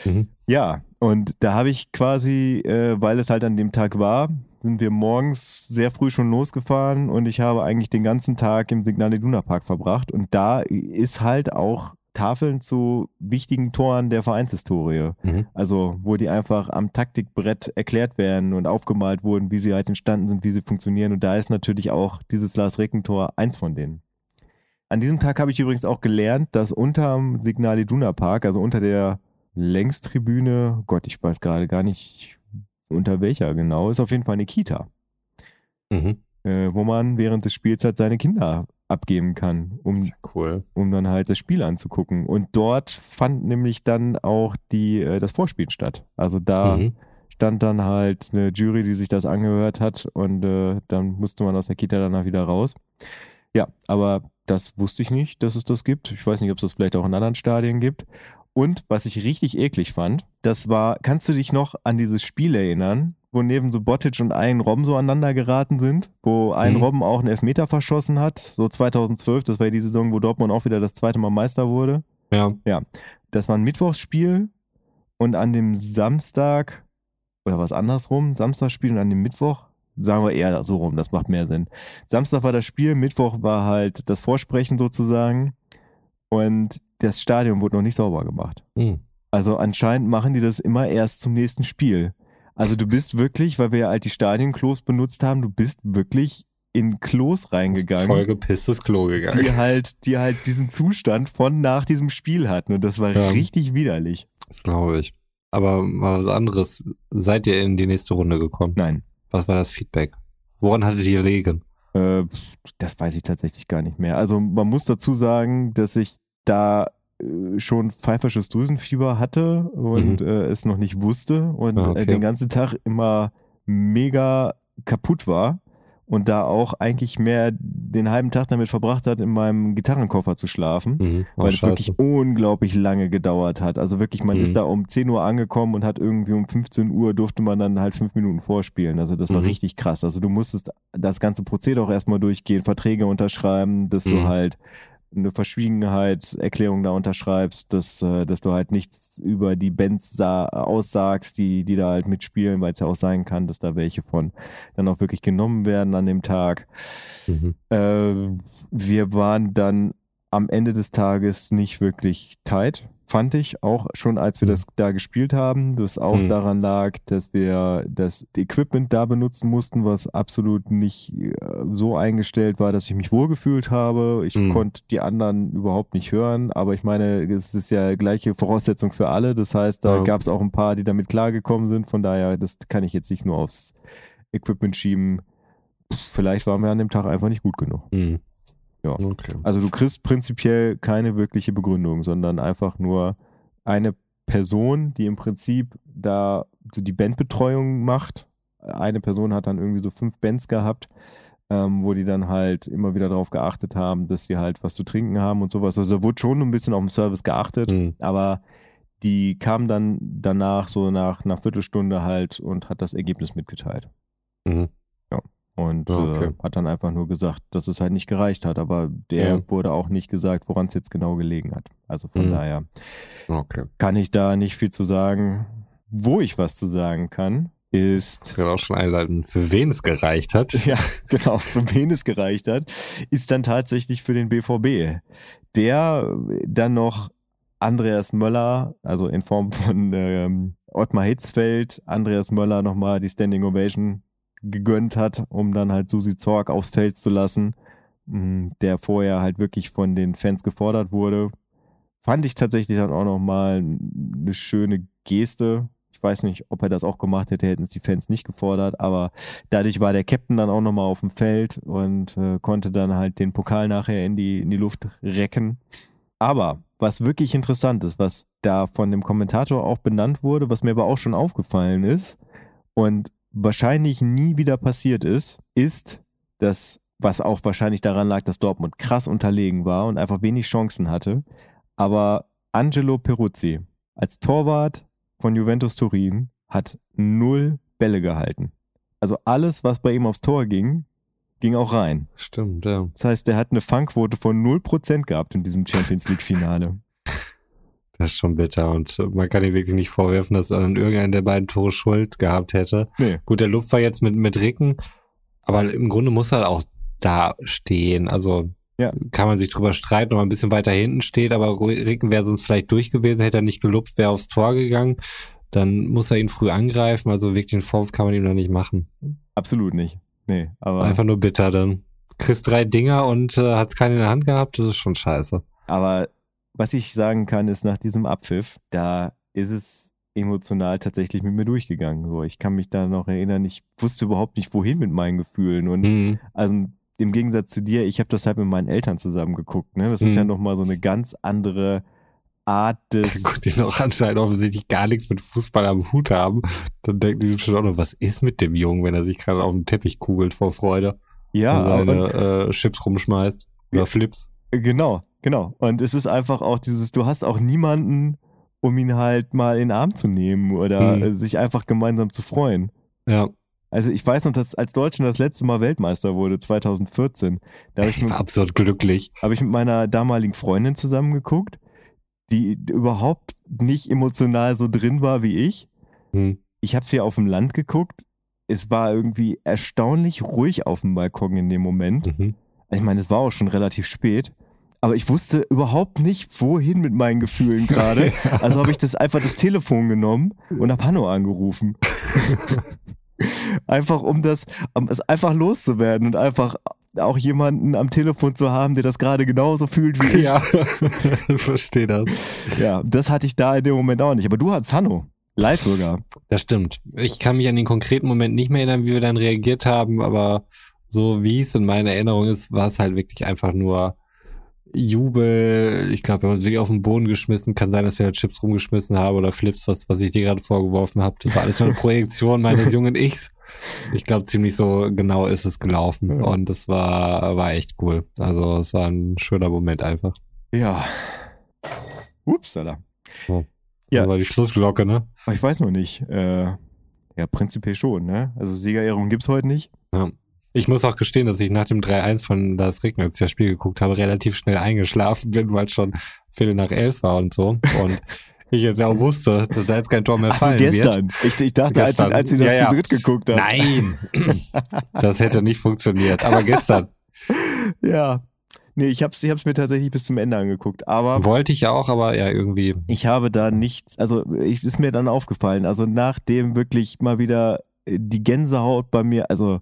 Mhm. Ja, und da habe ich quasi, äh, weil es halt an dem Tag war, sind wir morgens sehr früh schon losgefahren und ich habe eigentlich den ganzen Tag im Signal Iduna Park verbracht. Und da ist halt auch Tafeln zu wichtigen Toren der Vereinshistorie. Mhm. Also, wo die einfach am Taktikbrett erklärt werden und aufgemalt wurden, wie sie halt entstanden sind, wie sie funktionieren. Und da ist natürlich auch dieses Lars Recken-Tor eins von denen. An diesem Tag habe ich übrigens auch gelernt, dass unterm Signal Iduna Park, also unter der Längstribüne, Gott, ich weiß gerade gar nicht, unter welcher genau, ist auf jeden Fall eine Kita, Mhm. äh, wo man während des Spiels halt seine Kinder abgeben kann, um, Sehr cool. um dann halt das Spiel anzugucken. Und dort fand nämlich dann auch die, äh, das Vorspiel statt. Also da Mhm. stand dann halt eine Jury, die sich das angehört hat und äh, dann musste man aus der Kita danach wieder raus. Ja, aber das wusste ich nicht, dass es das gibt. Ich weiß nicht, ob es das vielleicht auch in anderen Stadien gibt. Und was ich richtig eklig fand, das war, kannst du dich noch an dieses Spiel erinnern, wo neben so Botic und ein Robben so aneinander geraten sind, wo ein Mhm. Robben auch einen Elfmeter verschossen hat, so 2012, das war ja die Saison, wo Dortmund auch wieder das zweite Mal Meister wurde. Ja. Das war ein Mittwochsspiel und an dem Samstag, oder was andersrum, Samstagsspiel und an dem Mittwoch, sagen wir eher so rum, das macht mehr Sinn. Samstag war das Spiel, Mittwoch war halt das Vorsprechen sozusagen und das Stadion wurde noch nicht sauber gemacht. Mhm. Also anscheinend machen die das immer erst zum nächsten Spiel. Also du bist wirklich, weil wir ja halt die Stadienklos benutzt haben, du bist wirklich in Klos reingegangen Voll gepisstes Klo gegangen. die halt, die halt diesen Zustand von nach diesem Spiel hatten. Und das war Ja. richtig widerlich. Das glaube ich. Aber mal was anderes. Seid ihr in die nächste Runde gekommen? Nein, Was war das Feedback? Woran hattet ihr gelegen? äh, das weiß ich tatsächlich gar nicht mehr. Also man muss dazu sagen, dass ich da äh, schon pfeifersches Drüsenfieber hatte und Mhm. äh, es noch nicht wusste und Ah, okay. äh, den ganzen Tag immer mega kaputt war und da auch eigentlich mehr den halben Tag damit verbracht hat, in meinem Gitarrenkoffer zu schlafen. Mhm. Oh, weil es wirklich unglaublich lange gedauert hat. Also wirklich, man Mhm. ist da um 10 Uhr angekommen und hat irgendwie um 15 Uhr durfte man dann halt fünf Minuten vorspielen. Also das war Mhm. richtig krass. Also du musstest das ganze Prozedere auch erstmal durchgehen, Verträge unterschreiben, dass du Mhm. halt eine Verschwiegenheitserklärung da unterschreibst, dass, äh, dass du halt nichts über die Bands sa- aussagst, die, die da halt mitspielen, weil es ja auch sein kann, dass da welche von dann auch wirklich genommen werden an dem Tag. Mhm. Äh, wir waren dann am Ende des Tages nicht wirklich tight, fand ich, auch schon als wir Mhm. das da gespielt haben, das auch Mhm. daran lag, dass wir das Equipment da benutzen mussten, was absolut nicht äh, so eingestellt war, dass ich mich wohlgefühlt habe. Ich Mhm. konnte die anderen überhaupt nicht hören, aber ich meine, es ist ja gleiche Voraussetzung für alle. Das heißt, da Ja. gab es auch ein paar, die damit klargekommen sind. Von daher, das kann ich jetzt nicht nur aufs Equipment schieben. Vielleicht waren wir an dem Tag einfach nicht gut genug. Mhm. Ja. Okay. Also du kriegst prinzipiell keine wirkliche Begründung, sondern einfach nur eine Person, die im Prinzip da so die Bandbetreuung macht. Eine Person hat dann irgendwie so fünf Bands gehabt, ähm, wo die dann halt immer wieder darauf geachtet haben, dass sie halt was zu trinken haben und sowas. Also da wurde schon ein bisschen auf den Service geachtet, Mhm. aber die kam dann danach so nach einer Viertelstunde halt und hat das Ergebnis mitgeteilt. Mhm. Und okay. äh, hat dann einfach nur gesagt, dass es halt nicht gereicht hat. Aber der Ja. wurde auch nicht gesagt, woran es jetzt genau gelegen hat. Also von Mhm. daher Okay. kann ich da nicht viel zu sagen. Wo ich was zu sagen kann, ist, Ich kann auch schon einleiten, für wen es gereicht hat. ja, genau, für wen es gereicht hat, ist dann tatsächlich für den BVB. Der dann noch Andreas Möller, also in Form von ähm, Ottmar Hitzfeld, Andreas Möller nochmal die Standing Ovation gegönnt hat, um dann halt Susi Zorg aufs Feld zu lassen, mh, der vorher halt wirklich von den Fans gefordert wurde. Fand ich tatsächlich dann auch nochmal eine schöne Geste. Ich weiß nicht, ob er das auch gemacht hätte, hätten es die Fans nicht gefordert, aber dadurch war der Captain dann auch nochmal auf dem Feld und äh, konnte dann halt den Pokal nachher in die, in die Luft recken. Aber was wirklich interessant ist, was da von dem Kommentator auch benannt wurde, was mir aber auch schon aufgefallen ist und wahrscheinlich nie wieder passiert ist, ist, dass, was auch wahrscheinlich daran lag, dass Dortmund krass unterlegen war und einfach wenig Chancen hatte, aber Angelo Peruzzi als Torwart von Juventus Turin hat null Bälle gehalten. Also alles, was bei ihm aufs Tor ging, ging auch rein. Stimmt, ja. Das heißt, er hat eine Fangquote von 0% gehabt in diesem Champions League-Finale. Das ist schon bitter und man kann ihm wirklich nicht vorwerfen, dass er an irgendeinen der beiden Tore Schuld gehabt hätte. Nee. Gut, der war jetzt mit, mit Ricken, aber im Grunde muss er auch da stehen. Also Ja. kann man sich drüber streiten, ob er ein bisschen weiter hinten steht, aber Ricken wäre sonst vielleicht durch gewesen, hätte er nicht gelupft, wäre aufs Tor gegangen. Dann muss er ihn früh angreifen, also wirklich den Vorwurf kann man ihm da nicht machen. Absolut nicht. Nee, aber Einfach nur bitter dann. kriegst drei Dinger und äh, hat's keinen in der Hand gehabt, das ist schon scheiße. Aber was ich sagen kann, ist nach diesem Abpfiff, da ist es emotional tatsächlich mit mir durchgegangen. So, ich kann mich da noch erinnern, ich wusste überhaupt nicht, wohin mit meinen Gefühlen. Und Mhm. also im Gegensatz zu dir, ich habe das halt mit meinen Eltern zusammen geguckt. Ne? Das ist Mhm. ja nochmal so eine ganz andere Art des. Gut, die noch anscheinend offensichtlich gar nichts mit Fußball am Hut haben, dann denken die schon auch noch, was ist mit dem Jungen, wenn er sich gerade auf den Teppich kugelt vor Freude ja, und seine und, äh, Chips rumschmeißt oder Ja. Flips. genau, genau. Und es ist einfach auch dieses, du hast auch niemanden, um ihn halt mal in den Arm zu nehmen oder Mhm. sich einfach gemeinsam zu freuen. Ja, Also ich weiß noch, dass als Deutschland das letzte Mal Weltmeister wurde, 2014, da habe ich, ich mit- war absurd glücklich. hab ich mit meiner damaligen Freundin zusammengeguckt, die überhaupt nicht emotional so drin war wie ich. Hm. Ich habe es hier auf dem Land geguckt. Es war irgendwie erstaunlich ruhig auf dem Balkon in dem Moment. Mhm. Ich meine, es war auch schon relativ spät. Aber ich wusste überhaupt nicht, wohin mit meinen Gefühlen gerade. Also habe ich das einfach das Telefon genommen und habe Hanno angerufen. einfach um das, um es einfach loszuwerden und einfach auch jemanden am Telefon zu haben, der das gerade genauso fühlt wie ich. Ja, ich verstehe das. Ja, das hatte ich da in dem Moment auch nicht. Aber du hattest Hanno. Live sogar. Das stimmt. Ich kann mich an den konkreten Moment nicht mehr erinnern, wie wir dann reagiert haben, aber so wie es in meiner Erinnerung ist, war es halt wirklich einfach nur Jubel. Ich glaube, wir haben uns wirklich auf den Boden geschmissen. Kann sein, dass wir Chips rumgeschmissen haben oder Flips, was, was ich dir gerade vorgeworfen habe. Das war alles nur eine Projektion meines jungen Ichs. Ich glaube, ziemlich so genau ist es gelaufen. Ja. Und das war, war echt cool. Also es war ein schöner Moment einfach. Ja. Ups, da. So. Ja. Das war die Schlussglocke, ne? Ich weiß noch nicht. Äh, ja, prinzipiell schon, ne? Also Siegerehrung gibt's heute nicht. Ja. Ich muss auch gestehen, dass ich nach dem 3-1 von Das Regner, als ich das Spiel geguckt habe, relativ schnell eingeschlafen bin, weil es schon Viertel nach elf war und so. Und ich jetzt ja auch wusste, dass da jetzt kein Tor mehr fallen wird. gestern. Ich, ich dachte, Gestern. als, sie- als sie das Ja, ja. zu dritt geguckt haben. Nein! das hätte nicht funktioniert. Aber gestern Ja. Nee, ich hab's, ich hab's mir tatsächlich bis zum Ende angeguckt. Aber wollte ich ja auch, aber ja, irgendwie. ich habe da nichts, also ich, ist mir dann aufgefallen, also nachdem wirklich mal wieder die Gänsehaut bei mir, also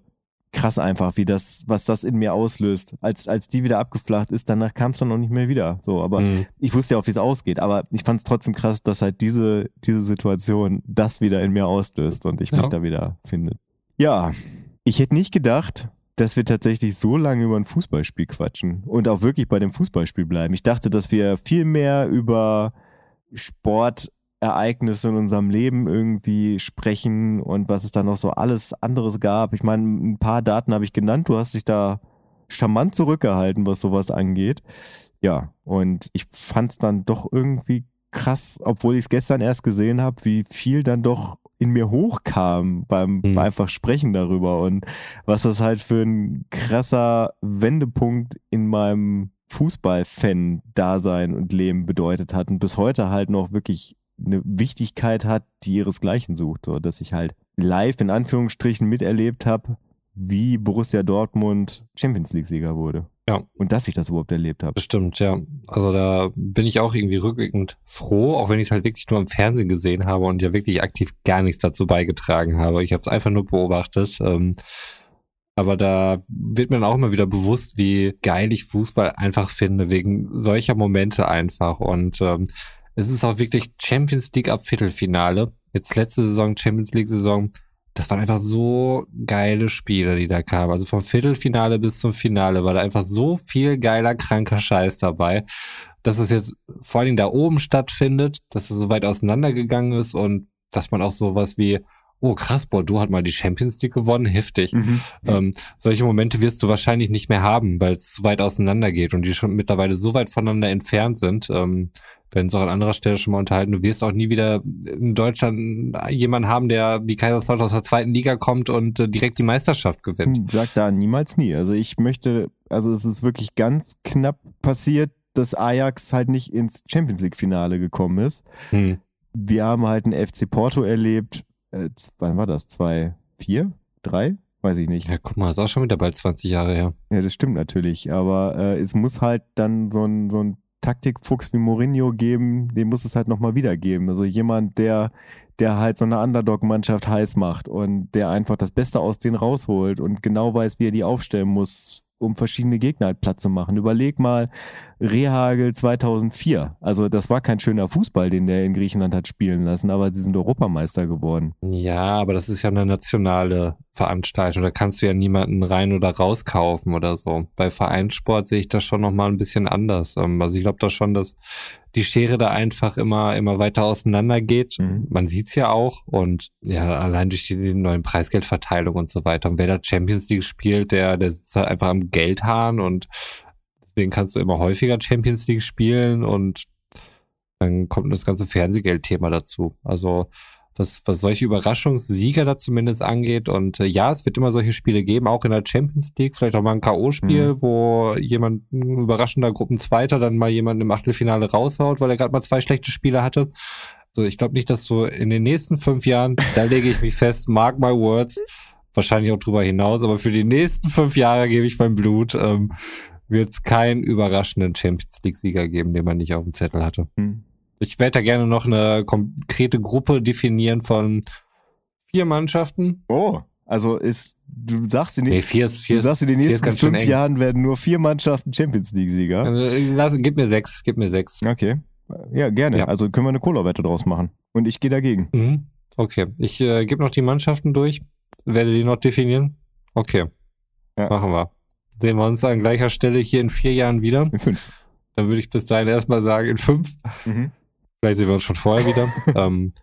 krass einfach, wie das, was das in mir auslöst. Als, als die wieder abgeflacht ist, danach kam es dann noch nicht mehr wieder. So, aber Hm. ich wusste ja auch, wie es ausgeht, aber ich fand es trotzdem krass, dass halt diese, diese Situation das wieder in mir auslöst und ich mich Ja. da wieder finde. Ja, ich hätte nicht gedacht, dass wir tatsächlich so lange über ein Fußballspiel quatschen und auch wirklich bei dem Fußballspiel bleiben. Ich dachte, dass wir viel mehr über Sportereignisse in unserem Leben irgendwie sprechen und was es da noch so alles anderes gab. Ich meine, ein paar Daten habe ich genannt. Du hast dich da charmant zurückgehalten, was sowas angeht. Ja, und ich fand es dann doch irgendwie krass, obwohl ich es gestern erst gesehen habe, wie viel dann doch in mir hochkam beim, Mhm. beim einfach Sprechen darüber und was das halt für ein krasser Wendepunkt in meinem Fußball-Fan-Dasein und Leben bedeutet hat und bis heute halt noch wirklich eine Wichtigkeit hat, die ihresgleichen sucht, so dass ich halt live in Anführungsstrichen miterlebt habe, wie Borussia Dortmund Champions League-Sieger wurde. Ja. Und dass ich das überhaupt erlebt habe. Bestimmt, ja. Also da bin ich auch irgendwie rückwirkend froh, auch wenn ich es halt wirklich nur im Fernsehen gesehen habe und ja wirklich aktiv gar nichts dazu beigetragen habe. Ich habe es einfach nur beobachtet. Ähm, aber da wird mir dann auch immer wieder bewusst, wie geil ich Fußball einfach finde, wegen solcher Momente einfach. Und ähm, es ist auch wirklich Champions League ab Viertelfinale. Jetzt letzte Saison, Champions League Saison. Das waren einfach so geile Spiele, die da kamen. Also vom Viertelfinale bis zum Finale war da einfach so viel geiler, kranker Scheiß dabei, dass es jetzt vor allen Dingen da oben stattfindet, dass es so weit auseinandergegangen ist und dass man auch sowas wie, oh krass, Bordeaux hat mal die Champions League gewonnen, heftig. Mhm. Ähm, solche Momente wirst du wahrscheinlich nicht mehr haben, weil es so weit auseinander geht und die schon mittlerweile so weit voneinander entfernt sind. Ähm, werden es auch an anderer Stelle schon mal unterhalten. Du wirst auch nie wieder in Deutschland jemanden haben, der wie Kaiserslautern aus der zweiten Liga kommt und äh, direkt die Meisterschaft gewinnt. Hm, Sag da niemals nie. Also ich möchte, also es ist wirklich ganz knapp passiert, dass Ajax halt nicht ins Champions League-Finale gekommen ist. Hm. Wir haben halt einen FC Porto erlebt. Äh, wann war das? Zwei, vier, drei? Weiß ich nicht. Ja, guck mal, ist auch schon wieder bald 20 Jahre her. Ja, das stimmt natürlich. Aber äh, es muss halt dann so ein, so ein Taktikfuchs wie Mourinho geben, den muss es halt nochmal wieder geben. Also jemand, der, der halt so eine Underdog-Mannschaft heiß macht und der einfach das Beste aus denen rausholt und genau weiß, wie er die aufstellen muss um verschiedene Gegner halt platt zu machen. Überleg mal Rehagel 2004. Also das war kein schöner Fußball, den der in Griechenland hat spielen lassen, aber sie sind Europameister geworden. Ja, aber das ist ja eine nationale Veranstaltung. Da kannst du ja niemanden rein oder rauskaufen oder so. Bei Vereinssport sehe ich das schon nochmal ein bisschen anders. Ähm, also ich glaube doch schon, dass die Schere da einfach immer, immer weiter auseinander geht. Mhm. Man sieht's ja auch. Und ja, allein durch die neuen Preisgeldverteilung und so weiter. Und wer da Champions League spielt, der, der sitzt halt einfach am Geldhahn und deswegen kannst du immer häufiger Champions League spielen und dann kommt das ganze Fernsehgeldthema dazu. Also was, was solche Überraschungssieger da zumindest angeht. Und äh, ja, es wird immer solche Spiele geben, auch in der Champions League, vielleicht auch mal ein K.O.-Spiel, mhm. wo jemand, ein überraschender Gruppenzweiter, dann mal jemand im Achtelfinale raushaut, weil er gerade mal zwei schlechte Spiele hatte. So, ich glaube nicht, dass so in den nächsten fünf Jahren, da lege ich mich fest, mark my words, wahrscheinlich auch drüber hinaus, aber für die nächsten fünf Jahre gebe ich mein Blut, ähm, wird es keinen überraschenden Champions League-Sieger geben, den man nicht auf dem Zettel hatte. Mhm. Ich werde da gerne noch eine konkrete Gruppe definieren von vier Mannschaften. Oh, also ist, du sagst in den, nee, vier ist, vier du sagst in den nächsten fünf Jahren werden nur vier Mannschaften Champions League-Sieger. Also, lass, gib mir sechs, gib mir sechs. Okay. Ja, gerne. Ja. Also können wir eine Cola-Wette draus machen. Und ich gehe dagegen. Mhm. Okay. Ich äh, gebe noch die Mannschaften durch. Werde die noch definieren. Okay. Ja. Machen wir. Sehen wir uns an gleicher Stelle hier in vier Jahren wieder. In fünf. Dann würde ich bis dahin erstmal sagen, in fünf. Mhm. Vielleicht sehen wir uns schon vorher wieder. ähm,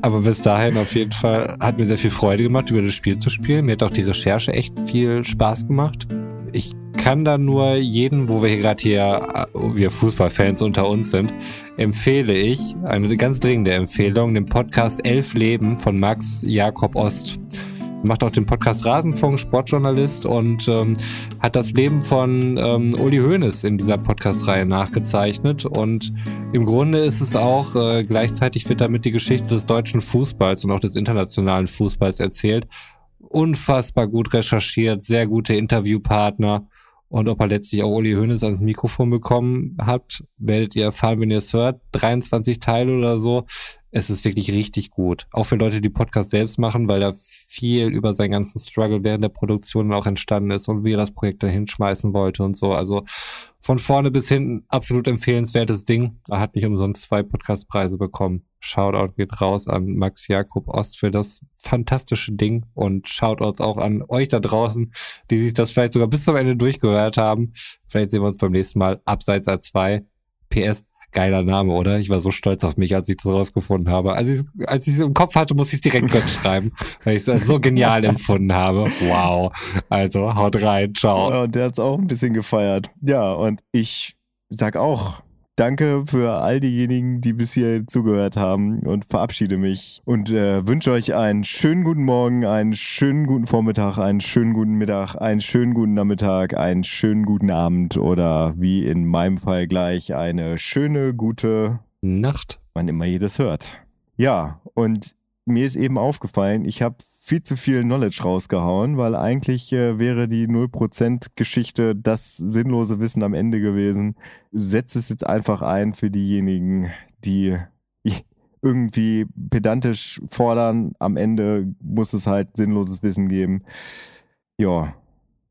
aber bis dahin auf jeden Fall hat mir sehr viel Freude gemacht, über das Spiel zu spielen. Mir hat auch die Recherche echt viel Spaß gemacht. Ich kann da nur jeden, wo wir hier gerade hier, äh, wir Fußballfans unter uns sind, empfehle ich, eine ganz dringende Empfehlung, den Podcast Elf Leben von Max Jakob Ost macht auch den Podcast Rasenfunk, Sportjournalist und ähm, hat das Leben von ähm, Uli Hoeneß in dieser Podcast-Reihe nachgezeichnet. Und im Grunde ist es auch, äh, gleichzeitig wird damit die Geschichte des deutschen Fußballs und auch des internationalen Fußballs erzählt. Unfassbar gut recherchiert, sehr gute Interviewpartner. Und ob er letztlich auch Uli Hoeneß ans Mikrofon bekommen hat, werdet ihr erfahren, wenn ihr es hört. 23 Teile oder so. Es ist wirklich richtig gut. Auch für Leute, die Podcast selbst machen, weil da viel über seinen ganzen Struggle während der Produktion auch entstanden ist und wie er das Projekt da hinschmeißen wollte und so. Also von vorne bis hinten absolut empfehlenswertes Ding. Er hat nicht umsonst zwei Podcastpreise bekommen. Shoutout geht raus an Max Jakob Ost für das fantastische Ding und Shoutouts auch an euch da draußen, die sich das vielleicht sogar bis zum Ende durchgehört haben. Vielleicht sehen wir uns beim nächsten Mal abseits A2. PS, Geiler Name, oder? Ich war so stolz auf mich, als ich das rausgefunden habe. Als ich als ich es im Kopf hatte, muss ich es direkt schreiben, weil ich es so genial empfunden habe. Wow. Also, haut rein, ciao. Ja, und der hat es auch ein bisschen gefeiert. Ja, und ich sag auch Danke für all diejenigen, die bis hier zugehört haben und verabschiede mich und äh, wünsche euch einen schönen guten Morgen, einen schönen guten Vormittag, einen schönen guten Mittag, einen schönen guten Nachmittag, einen schönen guten Abend oder wie in meinem Fall gleich eine schöne gute Nacht, wann immer ihr das hört. Ja, und mir ist eben aufgefallen, ich habe viel zu viel Knowledge rausgehauen, weil eigentlich äh, wäre die 0%-Geschichte das sinnlose Wissen am Ende gewesen. Setz es jetzt einfach ein für diejenigen, die irgendwie pedantisch fordern. Am Ende muss es halt sinnloses Wissen geben. Ja,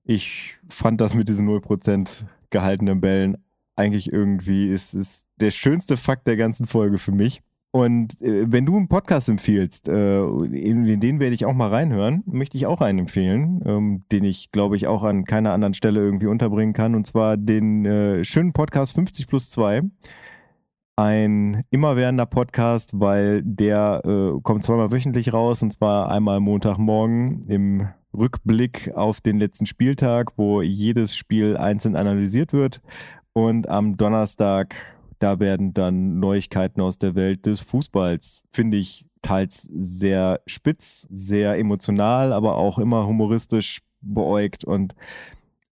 ich fand das mit diesen 0% gehaltenen Bällen eigentlich irgendwie ist, ist der schönste Fakt der ganzen Folge für mich. Und äh, wenn du einen Podcast empfiehlst, äh, in, den werde ich auch mal reinhören, möchte ich auch einen empfehlen, ähm, den ich, glaube ich, auch an keiner anderen Stelle irgendwie unterbringen kann. Und zwar den äh, schönen Podcast 50 plus 2. Ein immerwährender Podcast, weil der äh, kommt zweimal wöchentlich raus, und zwar einmal Montagmorgen im Rückblick auf den letzten Spieltag, wo jedes Spiel einzeln analysiert wird. Und am Donnerstag da werden dann Neuigkeiten aus der Welt des Fußballs, finde ich, teils sehr spitz, sehr emotional, aber auch immer humoristisch beäugt. Und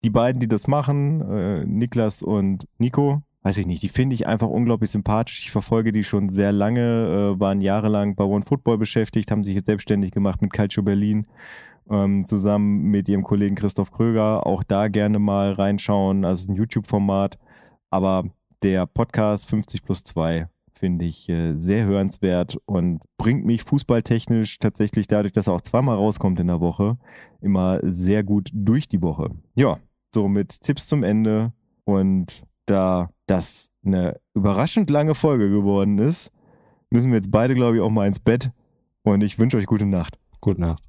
die beiden, die das machen, äh, Niklas und Nico, weiß ich nicht, die finde ich einfach unglaublich sympathisch. Ich verfolge die schon sehr lange, äh, waren jahrelang bei One Football beschäftigt, haben sich jetzt selbstständig gemacht mit Calcio Berlin. Ähm, zusammen mit ihrem Kollegen Christoph Kröger. Auch da gerne mal reinschauen. Also ein YouTube-Format. Aber der Podcast 50 plus 2 finde ich äh, sehr hörenswert und bringt mich fußballtechnisch tatsächlich dadurch, dass er auch zweimal rauskommt in der Woche, immer sehr gut durch die Woche. Ja, so mit Tipps zum Ende. Und da das eine überraschend lange Folge geworden ist, müssen wir jetzt beide, glaube ich, auch mal ins Bett. Und ich wünsche euch gute Nacht. Gute Nacht.